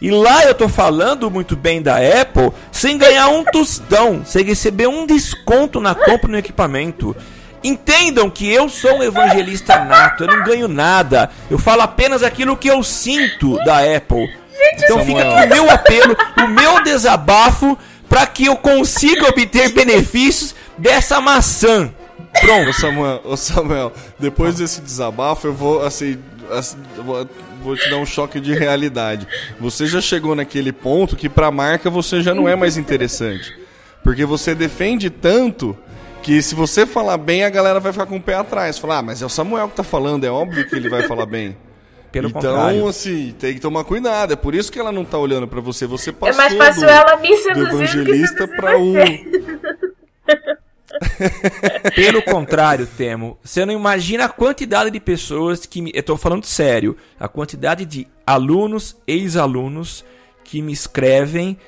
E lá eu tô falando muito bem da Apple sem ganhar um tostão, sem receber um desconto na compra no equipamento. Entendam que eu sou um evangelista nato, eu não ganho nada. Eu falo apenas aquilo que eu sinto da Apple. então fica Samuel. aqui o meu apelo, o meu desabafo para que eu consiga obter benefícios dessa maçã. Pronto. Ô Samuel, ô Samuel, depois desse desabafo eu vou assim, assim, vou, vou te dar um choque de realidade. Você já chegou naquele ponto que pra marca você já não é mais interessante. Porque você defende tanto que se você falar bem, a galera vai ficar com o pé atrás. Falar, ah, mas é o Samuel que tá falando, é óbvio que ele vai falar bem. [laughs] Pelo então, contrário. assim, tem que tomar cuidado. É por isso que ela não tá olhando pra você. Você É passou mais fácil do, ela me do seduzir do que evangelista pra um. [laughs] Pelo contrário, Temo, você não imagina a quantidade de pessoas que me. Eu tô falando sério. A quantidade de alunos, ex-alunos, que me escrevem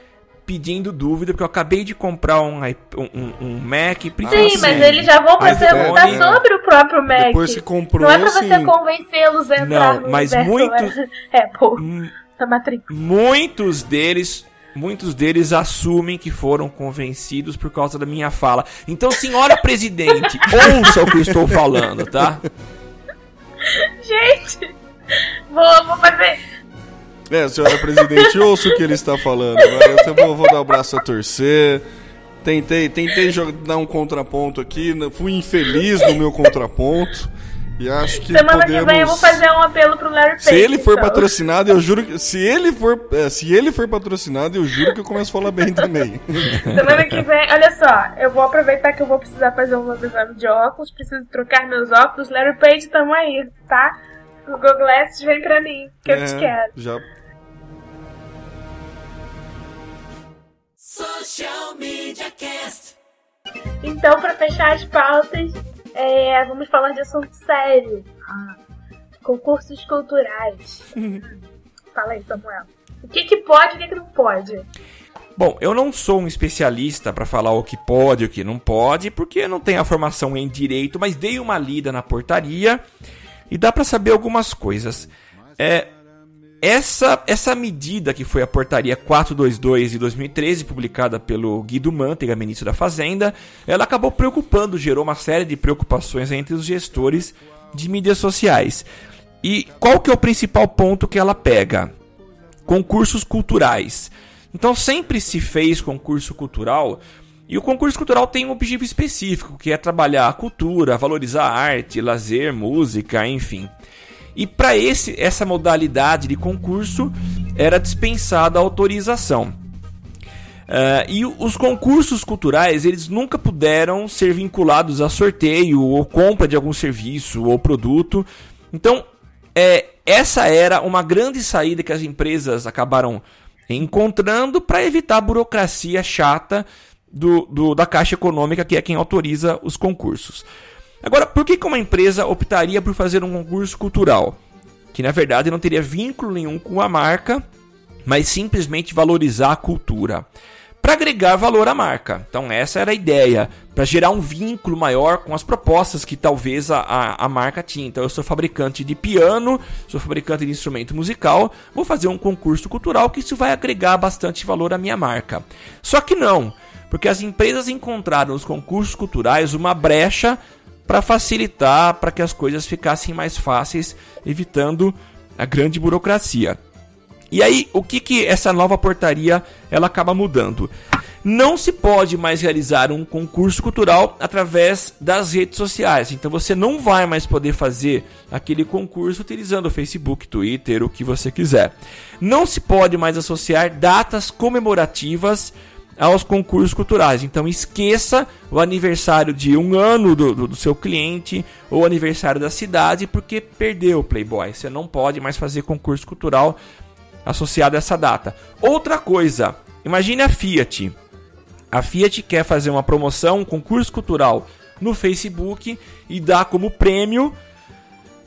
pedindo dúvida, porque eu acabei de comprar um, um, um- um Mac. Sim, principalmente- mas eles já vão perguntar é, sobre o próprio Mac. Depois que comprou, Não é pra você assim, convencê-los a entrar Não, no mas universo muitos- [laughs] Apple, Hum, da Matrix. Muitos deles. Muitos deles assumem que foram convencidos por causa da minha fala. Então, senhora presidente, [laughs] ouça o que eu estou falando, tá? Gente, vou, vou fazer... É, senhora presidente, ouça o que ele está falando. Agora eu vou, vou dar o braço a torcer. Tentei, tentei dar um contraponto aqui, n- fui infeliz no meu contraponto. E acho que Semana podemos... que vem eu vou fazer um apelo pro Larry Page. Se ele for então. patrocinado, eu juro que. Se ele for, é, se ele for patrocinado, eu juro que eu começo a falar bem também. [laughs] Semana que vem, olha só, eu vou aproveitar que eu vou precisar fazer um novo exame de óculos, preciso trocar meus óculos. Larry Page, tamo aí, tá? O Google Glass vem pra mim, que eu te É, quero. Já Social Media Cast. Então, pra fechar as pautas, é, vamos falar de assunto sério. Ah, concursos culturais. [laughs] Fala aí, Samuel. O que, que pode e o que, que não pode? Bom, eu não sou um especialista para falar o que pode e o que não pode, porque eu não tenho a formação em direito, mas dei uma lida na portaria e dá para saber algumas coisas. É, essa, essa medida que foi a portaria 422 de 2013, publicada pelo Guido Mantega, ministro da Fazenda, ela acabou preocupando, gerou uma série de preocupações entre os gestores de mídias sociais. E qual que é o principal ponto que ela pega? concursos culturais. Então sempre se fez concurso cultural e o concurso cultural tem um objetivo específico, que é trabalhar a cultura, valorizar a arte, lazer, música, enfim. E para esse essa modalidade de concurso era dispensada a autorização. Ah, e os concursos culturais eles nunca puderam ser vinculados a sorteio ou compra de algum serviço ou produto. Então é, essa era uma grande saída que as empresas acabaram encontrando para evitar a burocracia chata do, do- da Caixa Econômica, que é quem autoriza os concursos. Agora, por que, uma empresa optaria por fazer um concurso cultural? Que na verdade não teria vínculo nenhum com a marca, mas simplesmente valorizar a cultura. Para agregar valor à marca. Então, essa era a ideia, para gerar um vínculo maior com as propostas que talvez a, a, a marca tinha. Então, eu sou fabricante de piano, sou fabricante de instrumento musical, vou fazer um concurso cultural que isso vai agregar bastante valor à minha marca. Só que não, porque as empresas encontraram nos concursos culturais uma brecha para facilitar, para que as coisas ficassem mais fáceis, evitando a grande burocracia. E aí, o que, que essa nova portaria ela acaba mudando? Não se pode mais realizar um concurso cultural através das redes sociais. Então você não vai mais poder fazer aquele concurso utilizando o Facebook, Twitter, o que você quiser. Não se pode mais associar datas comemorativas aos concursos culturais. Então esqueça o aniversário de um ano do, do, do seu cliente ou aniversário da cidade, porque perdeu o Playboy. Você não pode mais fazer concurso cultural associado a essa data. Outra coisa, imagine a Fiat. A Fiat quer fazer uma promoção, um concurso cultural no Facebook e dá como prêmio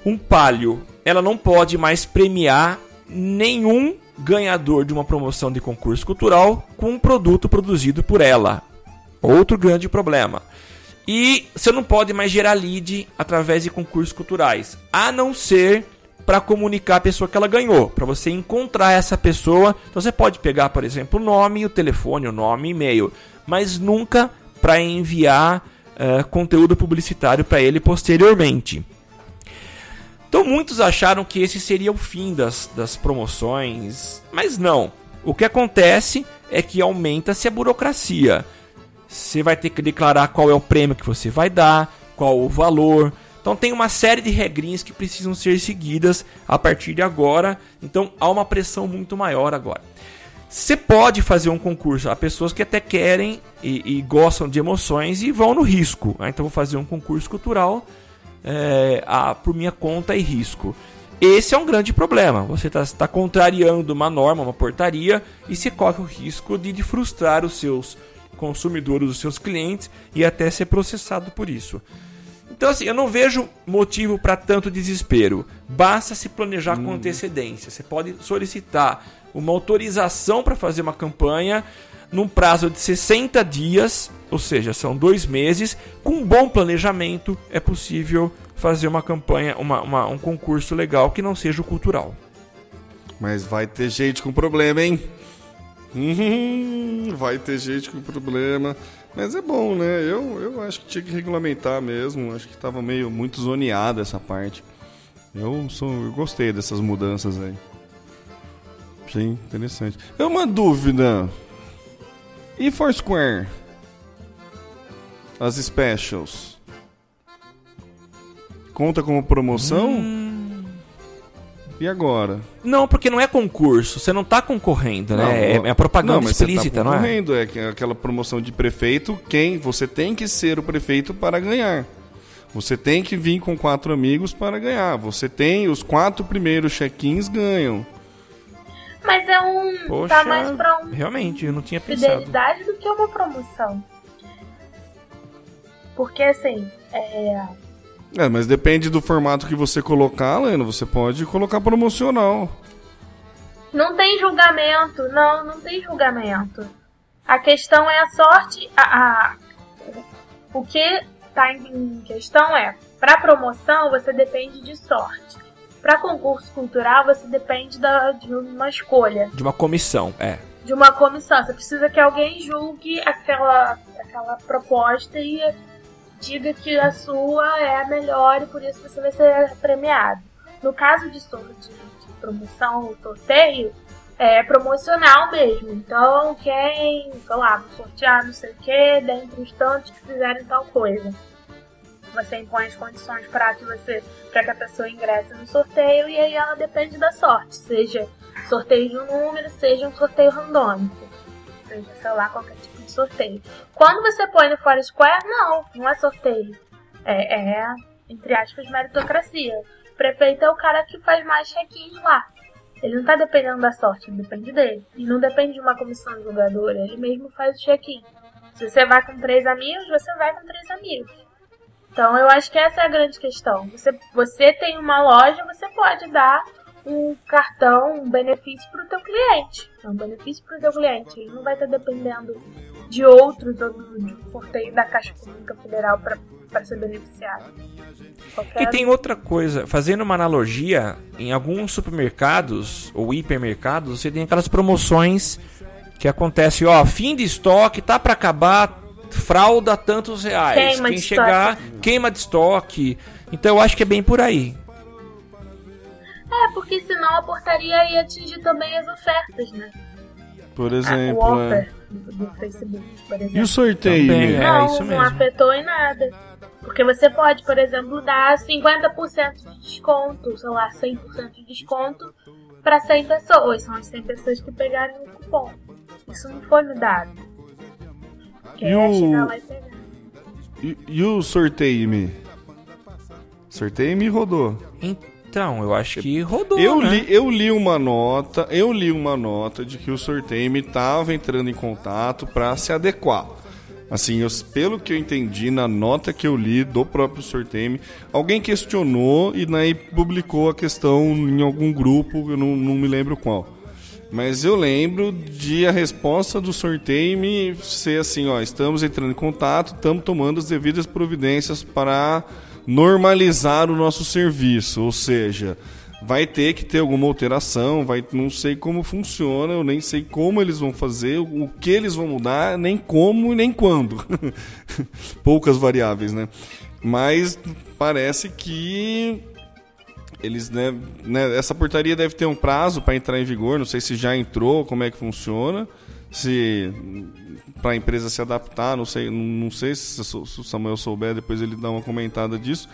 um palio. Ela não pode mais premiar nenhum ganhador de uma promoção de concurso cultural com um produto produzido por ela. Outro grande problema. E você não pode mais gerar lead através de concursos culturais, a não ser para comunicar a pessoa que ela ganhou, para você encontrar essa pessoa. Então você pode pegar, por exemplo, o nome, o telefone, o nome, e-mail, mas nunca para enviar uh, conteúdo publicitário para ele posteriormente. Então muitos acharam que esse seria o fim das, das promoções, mas não. O que acontece é que aumenta-se a burocracia. Você vai ter que declarar qual é o prêmio que você vai dar, qual o valor. Então tem uma série de regrinhas que precisam ser seguidas a partir de agora. Então há uma pressão muito maior agora. Você pode fazer um concurso. Há pessoas que até querem e, e gostam de emoções e vão no risco. Ah, então vou fazer um concurso cultural é, a, por minha conta e risco. Esse é um grande problema. Você está tá contrariando uma norma, uma portaria, e se corre o risco de, de frustrar os seus consumidores, os seus clientes, e até ser processado por isso. Então, assim, eu não vejo motivo para tanto desespero. Basta se planejar hum. com antecedência. Você pode solicitar uma autorização para fazer uma campanha num prazo de 60 dias, ou seja, são dois meses. Com um bom planejamento, é possível fazer uma campanha, uma, uma, um concurso legal que não seja o cultural. Mas vai ter gente com problema, hein? Hum, vai ter gente com problema. Mas é bom, né? Eu, eu acho que tinha que regulamentar mesmo. Acho que estava meio muito zoneada essa parte. Eu, sou, eu gostei dessas mudanças aí. Sim, interessante. É uma dúvida. E Foursquare? As specials. Conta como promoção? Hum... E agora? Não, porque não é concurso, você não está concorrendo, né? Não, é, é a propaganda não, explícita, tá não é? É aquela promoção de prefeito, quem você tem que ser o prefeito para ganhar. Você tem que vir com quatro amigos para ganhar. Você tem os quatro primeiros check-ins ganham. Mas é um. Tá Poxa, tá mais pra um. Realmente, eu não tinha pensado. Fidelidade do que uma promoção. Porque assim, é. É, mas depende do formato que você colocar, Leno. Você pode colocar promocional. Não tem julgamento, não, não tem julgamento. A questão é a sorte. A, a o que está em questão é, para promoção você depende de sorte. Para concurso cultural, você depende da, de uma escolha. De uma comissão, é. De uma comissão. Você precisa que alguém julgue aquela, aquela proposta e diga que a sua é a melhor e por isso você vai ser premiado. No caso de, de, de promoção ou sorteio, é promocional mesmo. Então, quem, sei lá, sortear não sei o que, dentre os tantos que fizerem tal coisa você impõe as condições para que você para que a pessoa ingresse no sorteio e aí ela depende da sorte, seja sorteio de um número, seja um sorteio randômico, seja sei lá qualquer tipo de sorteio. Quando você põe no Foursquare, não, não é sorteio, é, é entre aspas meritocracia. O prefeito é o cara que faz mais check-ins lá. Ele não está dependendo da sorte, depende dele. E não depende de uma comissão julgadora, ele mesmo faz o check-in. Se você vai com três amigos, você vai com três amigos. Então eu acho que essa é a grande questão. Você, você tem uma loja, você pode dar um cartão, um benefício para o teu cliente. É um benefício para o teu cliente. Ele não vai estar dependendo de outros ou de um sorteio da Caixa Pública Federal para ser beneficiado. Qualquer... E tem outra coisa, fazendo uma analogia, em alguns supermercados ou hipermercados, você tem aquelas promoções que acontecem, ó, fim de estoque, tá para acabar, fralda tantos reais. Queima Quem chegar, estoque. queima de estoque. Então eu acho que é bem por aí. É, porque senão a portaria ia atingir também as ofertas, né? Por exemplo, o é. offer do, do Facebook, por exemplo. E o sorteio? Também, é. não, isso não mesmo. afetou em nada. Porque você pode, por exemplo, dar 50% de desconto, sei lá, 100% de desconto para 100 pessoas. São as 100 pessoas que pegarem o cupom. Isso não foi mudado. E o- chegar lá e pegar. E, e o sorteio, Mi? Sorteio me rodou. Então, eu acho que rodou, Eu né? li, eu li uma nota, eu li uma nota de que o sorteio estava entrando em contato para se adequar. Assim, eu- pelo que eu entendi na nota que eu li do próprio sorteio, alguém questionou e daí publicou a questão em algum grupo, eu não, não me lembro qual. Mas eu lembro de a resposta do sorteio ser assim, ó, estamos entrando em contato, estamos tomando as devidas providências para normalizar o nosso serviço, ou seja, vai ter que ter alguma alteração, vai, não sei como funciona, eu nem sei como eles vão fazer, o que eles vão mudar, nem como e nem quando. [laughs] Poucas variáveis, né? Mas parece que eles, né, né, essa portaria deve ter um prazo para entrar em vigor, não sei se já entrou, como é que funciona, se para a empresa se adaptar, não sei, não, sei se, se o Samuel souber, depois ele dá uma comentada disso.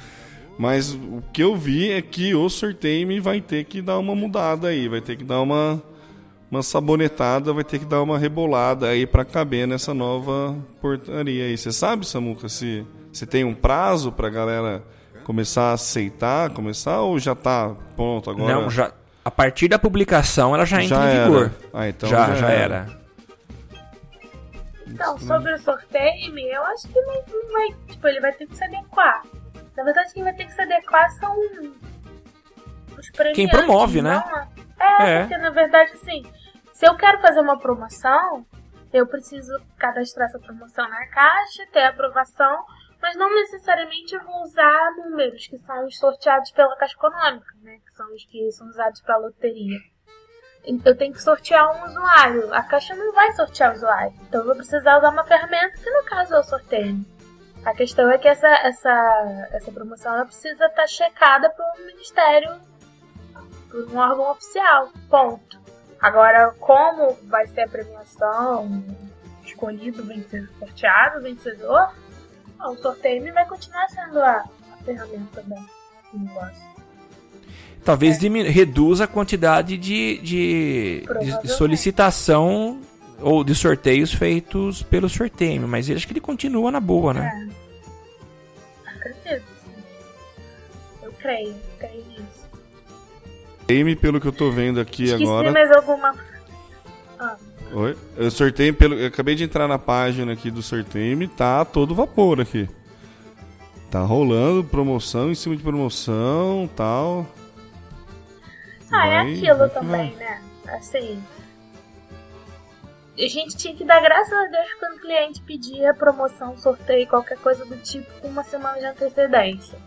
Mas o que eu vi é que o sorteio vai ter que dar uma mudada aí, vai ter que dar uma uma sabonetada, vai ter que dar uma rebolada aí para caber nessa nova portaria aí. Você sabe, Samuca, se se tem um prazo para galera começar a aceitar, começar ou já tá pronto agora? Não, já. A partir da publicação ela já entra Já em era. vigor. Ah, então já, já já era. era. Então, sobre o sorteio, eu acho que não, não vai. Tipo, ele vai ter que se adequar. Na verdade, quem vai ter que se adequar são os premiantes. Quem promove, né? É, É. porque na verdade, assim, se eu quero fazer uma promoção, eu preciso cadastrar essa promoção na caixa, ter aprovação, mas não necessariamente eu vou usar números que são os sorteados pela Caixa Econômica, né? Que são os que são usados para loteria. Eu tenho que sortear um usuário. A Caixa não vai sortear o usuário. Então eu vou precisar usar uma ferramenta que no caso é o sorteio. A questão é que essa, essa, essa promoção ela precisa estar checada pelo Ministério, por um órgão oficial. Ponto. Agora, como vai ser a premiação, escolhido sorteado vencedor, ó, o sorteio vai continuar sendo a, a ferramenta da, do negócio. Talvez diminu- reduza a quantidade de, de, de- solicitação ou de sorteios feitos pelo sorteio, mas ele acho que ele continua na boa, né? Acredito. sim. Eu creio, creio nisso. Sorteio, pelo que eu tô vendo aqui Esqueci agora. mais alguma. Ah, Oi? Eu sorteio pelo. Eu acabei de entrar na página aqui do sorteio e tá todo vapor aqui. Tá rolando promoção em cima de promoção tal. Ah, é Vai- aquilo vai que também, vai. né? Assim. A gente tinha que dar graças a Deus quando o cliente pedia promoção, sorteio, qualquer coisa do tipo, com uma semana de antecedência.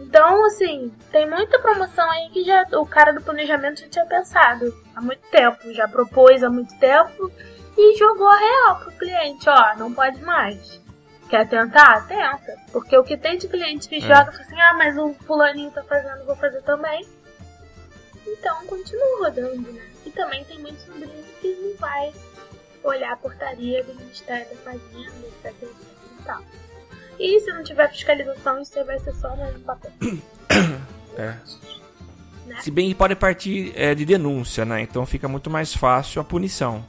Então, assim, tem muita promoção aí que já o cara do planejamento já tinha pensado há muito tempo, já propôs há muito tempo e jogou a real pro cliente, ó, não pode mais. Quer tentar? Tenta. Porque o que tem de cliente que joga fala assim, ah, mas o fulaninho tá fazendo, vou fazer também. Então continua rodando, né? E também tem muito sobrinho que não vai olhar a portaria do Ministério da Fazenda, etc e tal. E se não tiver fiscalização, isso aí vai ser só no papel. É. Né? Se bem que pode partir é, de denúncia, né? Então fica muito mais fácil a punição.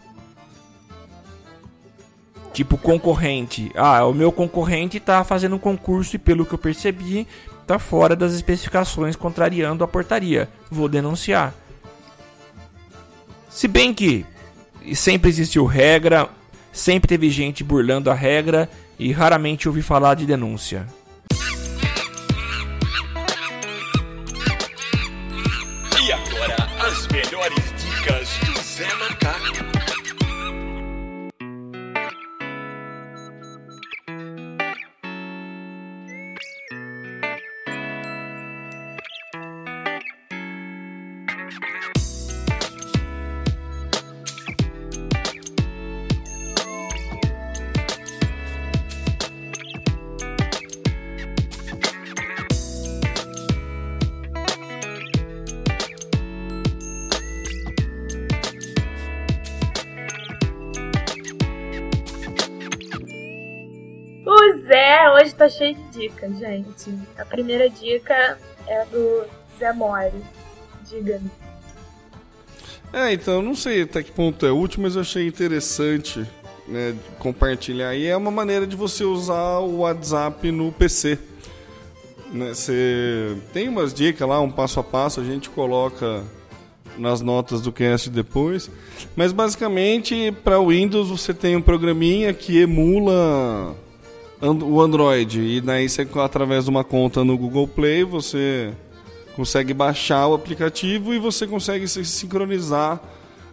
Tipo concorrente. Ah, o meu concorrente tá fazendo um concurso e pelo que eu percebi, tá fora das especificações, contrariando a portaria. Vou denunciar. Se bem que sempre existiu regra, sempre teve gente burlando a regra e raramente ouvi falar de denúncia. Cheio de dicas, gente. A primeira dica é do Zé Mori. Diga-me. É, então, não sei até que ponto é útil, mas eu achei interessante né, compartilhar. E é uma maneira de você usar o WhatsApp no PC. Né, você tem umas dicas lá, um passo a passo, a gente coloca nas notas do cast depois. Mas basicamente, para o Windows, você tem um programinha que emula o Android. E daí, você, através de uma conta no Google Play, você consegue baixar o aplicativo e você consegue se sincronizar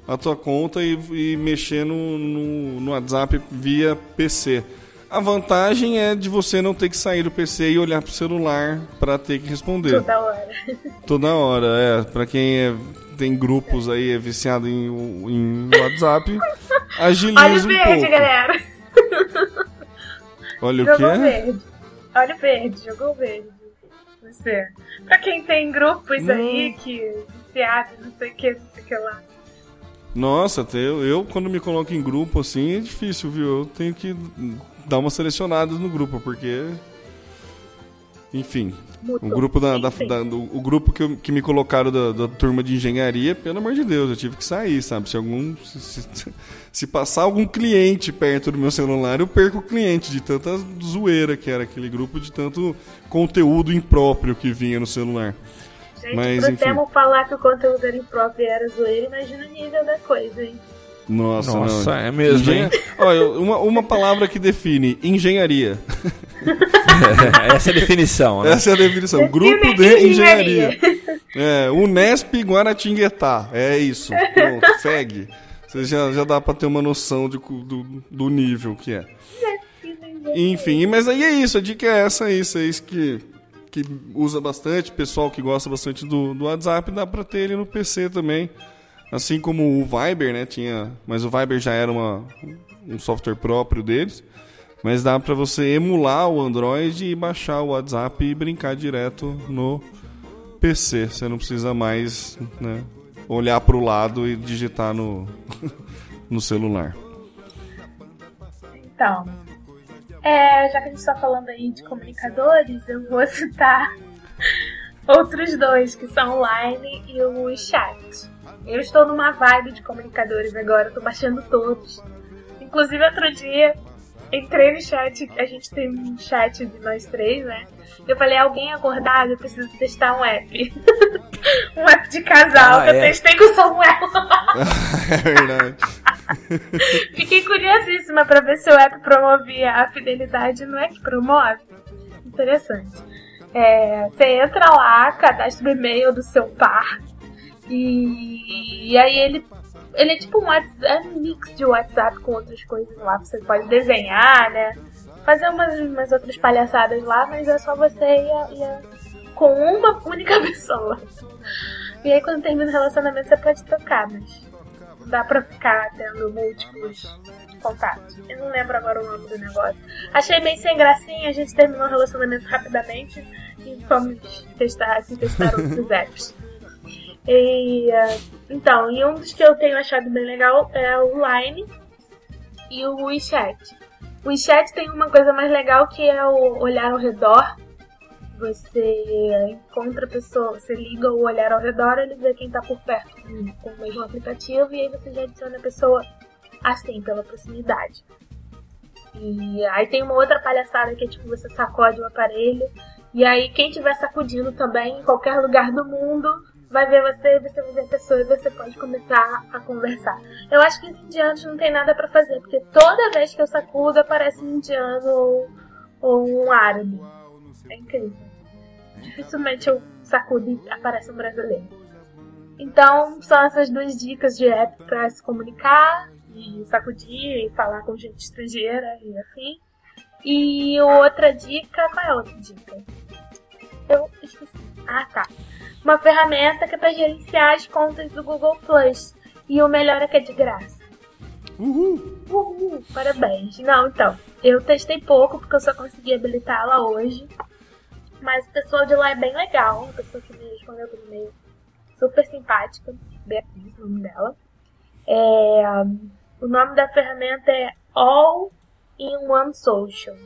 a tua conta e, e mexer no, no, no, WhatsApp via PC. A vantagem é de você não ter que sair do PC e olhar pro celular para ter que responder. Toda hora. Toda hora, é. Para quem é, tem grupos aí, é viciado em, em WhatsApp, agiliza [laughs] Olha o um verde, pouco. galera. [laughs] Olha o Jogou quê? verde. Olha o verde, jogou verde. Você. Pra quem tem grupos aí que viciado, não sei o que, não sei o que lá. Nossa, eu, eu, quando me coloco em grupo assim é difícil, viu? Eu tenho que dar uma selecionada no grupo, porque. Enfim. O grupo, da, da- da- do, o grupo que, eu- que me colocaram da, da turma de engenharia, pelo amor de Deus, eu tive que sair, sabe? Se algum. Se, se- [laughs] se passar algum cliente perto do meu celular, eu perco o cliente de tanta zoeira que era aquele grupo, de tanto conteúdo impróprio que vinha no celular. Gente, Mas, pro enfim. Falar que o conteúdo era impróprio e era zoeira, imagina o nível da coisa, hein? Nossa, Nossa, não. é mesmo, hein? Engenha- Olha, uma, uma palavra que define engenharia. [laughs] Essa é a definição, né? Essa é a definição. Define Grupo de engenharia. engenharia. É, Unesp Guaratinguetá. É isso. Pronto, [laughs] FEG. Você já, já dá pra ter uma noção de do, do nível que é. Enfim, mas aí é isso. A dica é essa aí. Vocês que, que usa bastante, pessoal que gosta bastante do, do WhatsApp, dá pra ter ele no PC também. Assim como o Viber, né? Tinha, mas o Viber já era uma, um software próprio deles. Mas dá pra você emular o Android e baixar o WhatsApp e brincar direto no PC. Você não precisa mais né, olhar pro lado e digitar no, [laughs] no celular. Então, é, já que a gente está falando aí de comunicadores, eu vou citar [laughs] outros dois, que são o Line e o WeChat. Eu estou numa vibe de comunicadores agora, tô baixando todos. Inclusive, outro dia, entrei no chat, a gente tem um chat de nós três, né? Eu falei, alguém acordado, eu preciso testar um app. [laughs] um app de casal, Ah, que eu é. testei com o Samuel. [laughs] é verdade. [laughs] Fiquei curiosíssima pra ver se o app promovia a fidelidade. Não é que promove? Interessante. É, você entra lá, cadastra o e-mail do seu par e, e aí ele, ele é tipo um, WhatsApp, é um mix de WhatsApp com outras coisas lá. Você pode desenhar, né? Fazer umas, umas outras palhaçadas lá, mas é só você e, a- e a- com uma única [laughs] pessoa. E aí quando termina o relacionamento você pode trocar, mas dá pra ficar tendo múltiplos contatos. Eu não lembro agora o nome do negócio. Achei bem sem gracinha, a gente terminou o relacionamento rapidamente e fomos testar, se testar [laughs] outros apps. E, eh, então, e um dos que eu tenho achado bem legal é o Line e o WeChat. O WeChat tem uma coisa mais legal que é o olhar ao redor. Você encontra a pessoa, você liga o olhar ao redor, ele vê quem tá por perto com o mesmo aplicativo e aí você já adiciona a pessoa assim, pela proximidade. E aí tem uma outra palhaçada que é tipo você sacode o aparelho e aí quem estiver sacudindo também em qualquer lugar do mundo vai ver você, você vai ver a pessoa e você pode começar a conversar. Eu acho que os indianos não tem nada pra fazer, porque toda vez que eu sacudo aparece um indiano ou, ou um árabe. É incrível. Dificilmente eu sacudo e aparece um brasileiro. Então, são essas duas dicas de app pra se comunicar e sacudir e falar com gente estrangeira e assim. E outra dica, qual é a outra dica? Eu esqueci. Ah, tá. Uma ferramenta que é pra gerenciar as contas do Google Plus. E o melhor é que é de graça. Uhul! Uhul, parabéns. Não, então, eu testei pouco porque eu só consegui habilitá-la hoje. Mas o pessoal de lá é bem legal. A pessoa que me respondeu por e-mail super simpática. Beatriz, o nome dela. É, o nome da ferramenta é All in One Social.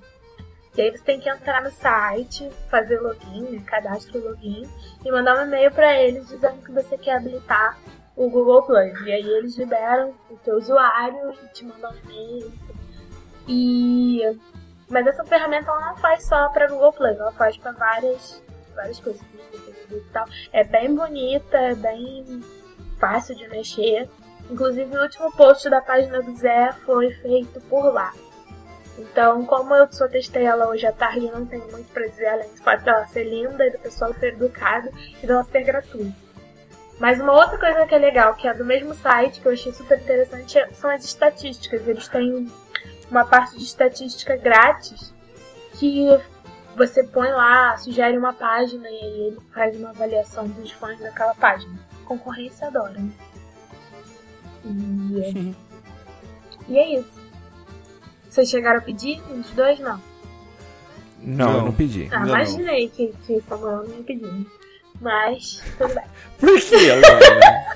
E aí você tem que entrar no site, fazer login, né, cadastro login, e mandar um e-mail para eles dizendo que você quer habilitar o Google Plus. E aí eles liberam o teu usuário e te mandam um e-mail. E mas essa ferramenta ela não faz só para Google Plus, ela faz para várias várias coisas, e tal. É bem bonita, é bem fácil de mexer. Inclusive o último post da página do Zé foi feito por lá. Então, como eu só testei ela hoje à tarde, eu não tenho muito pra dizer, além do fato dela ser linda e do pessoal ser educado e dela ser gratuita. Mas uma outra coisa que é legal, que é do mesmo site, que eu achei super interessante, são as estatísticas. Eles têm uma parte de estatística grátis que você põe lá, sugere uma página e aí ele faz uma avaliação dos fãs daquela página. Concorrência adora, né? E, [laughs] e é isso. Vocês chegaram a pedir? Os dois não. Não, eu Não. não pedi. Ah, Ainda imaginei que, que Samuel não ia pedir. Mas, tudo bem. Por que, Alana?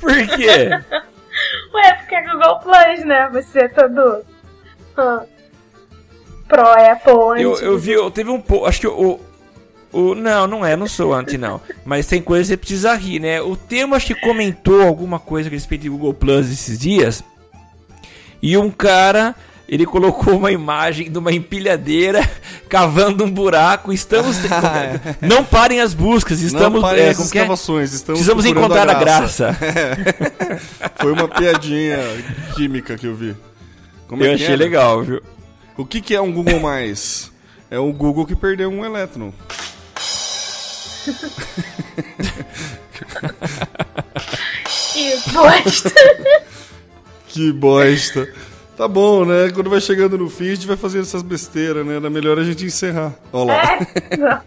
Por quê? [laughs] Ué, porque é Google Plus, né? Você é todo. ah, pro Apple, Eu, anti- eu vi, eu teve um pouco. Acho que o. o não, não é, não sou anti, não. Mas tem coisa que você precisa rir, né? O tema acho que comentou alguma coisa a respeito de Google Plus esses dias. E um cara, ele colocou uma imagem de uma empilhadeira [laughs] cavando um buraco. Estamos. [laughs] não parem as buscas, estamos. não parem é, as é? escavações, estamos Precisamos encontrar a graça. [laughs] Foi uma piadinha química que eu vi. Como é Eu achei era? legal, viu? O que, que é um Google Mais? É um Google que perdeu um elétron. Que bosta. Que bosta. Tá bom, né? Quando vai chegando no fim, a gente vai fazendo essas besteiras, né? Era melhor a gente encerrar. Olha lá.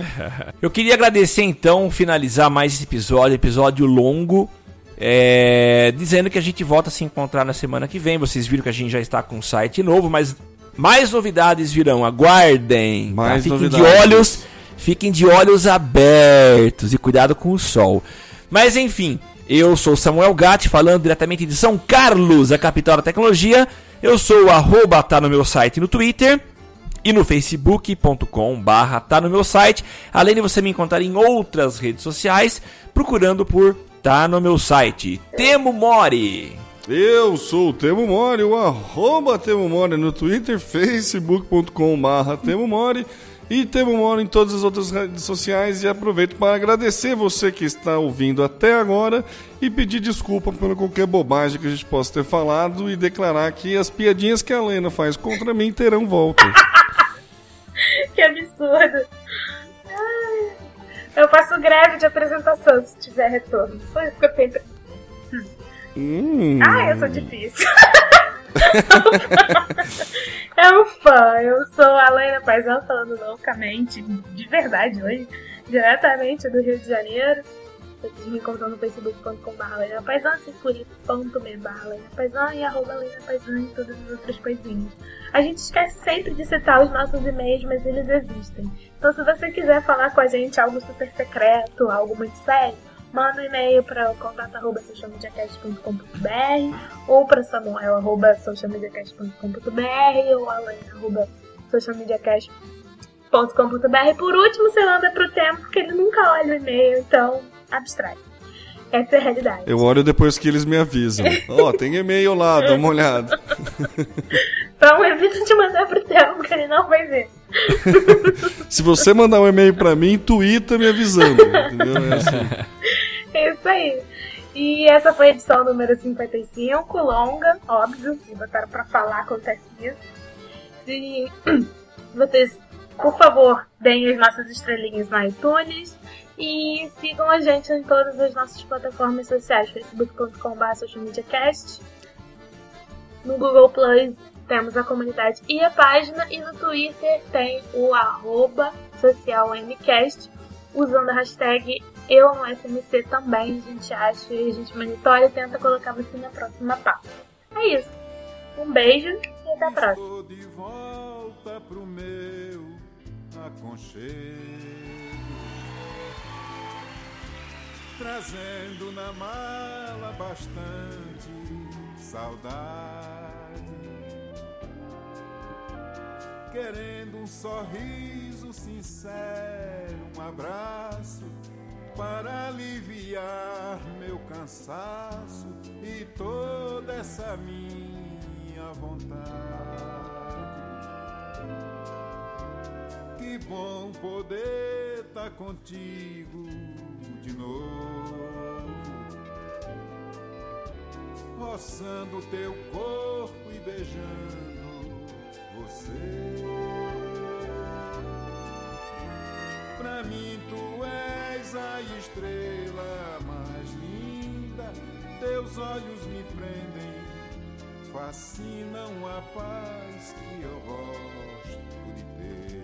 É. [laughs] Eu queria agradecer então, finalizar mais esse episódio, episódio longo, é, dizendo que a gente volta a se encontrar na semana que vem. Vocês viram que a gente já está com um site novo, mas mais novidades virão. Aguardem. tá? Mais Fiquem novidades. de olhos, fiquem de olhos abertos e cuidado com o sol. Mas enfim, eu sou Samuel Gatti, falando diretamente de São Carlos, a capital da tecnologia. Eu sou o arroba, tá no meu site no Twitter e no facebook.com barra tá no meu site, além de você me encontrar em outras redes sociais, procurando por tá no meu site. Temo Mori! Eu sou o Temo Mori, o arroba Temo Mori no Twitter, facebook.com barra Temo Mori e Temo Mori em todas as outras redes sociais e aproveito para agradecer você que está ouvindo até agora e pedir desculpa por qualquer bobagem que a gente possa ter falado e declarar que as piadinhas que a Lena faz contra mim terão volta. [laughs] que absurdo. Eu faço greve de apresentação se tiver retorno. Só isso que eu tenho. Hum. Ah, eu sou difícil. [laughs] [laughs] [laughs] é um fã. Eu sou a Laina Paisão falando loucamente, de verdade hoje, diretamente do Rio de Janeiro. Vocês me encontram no facebook.com.br securi.me barra Laina Paisão e arroba Laina Paisão e todas as outras coisinhas. A gente esquece sempre de citar os nossos e-mails, mas eles existem. Então se você quiser falar com a gente algo super secreto, algo muito sério, manda um e-mail para o contato arroba socialmediacast.com.br ou para samuel arroba socialmediacast.com.br ou alain arroba socialmediacast.com.br. Por último, você manda pro tempo, porque ele nunca olha o e-mail, então abstrai. Essa é a realidade. Eu olho depois que eles me avisam. [laughs] Ó, tem e-mail lá, dá uma olhada. [laughs] Então evita de mandar pro tempo, que ele não vai ver. [laughs] Se você mandar um e-mail pra mim, twitta me avisando. Entendeu? É assim. É isso aí. E essa foi a edição número 55, longa, óbvio, e botaram pra falar, acontece isso. Se [clears throat] vocês, por favor, deem as nossas estrelinhas na iTunes e sigam a gente em todas as nossas plataformas sociais, facebook.com.br socialmediacast. No Google Plus temos a comunidade e a página, e no Twitter tem o arroba socialmcast, usando a hashtag eu no SMC também, a gente acha e a gente monitora e tenta colocar você na próxima pauta. É isso. Um beijo e até a próxima. Tô de volta pro meu aconchego, trazendo na mala bastante saudade. querendo um sorriso sincero, um abraço para aliviar meu cansaço e toda essa minha vontade. Que bom poder estar contigo de novo, roçando teu corpo e beijando você pra mim tu és a estrela mais linda. Teus olhos me prendem, fascinam a paz que eu gosto de ter.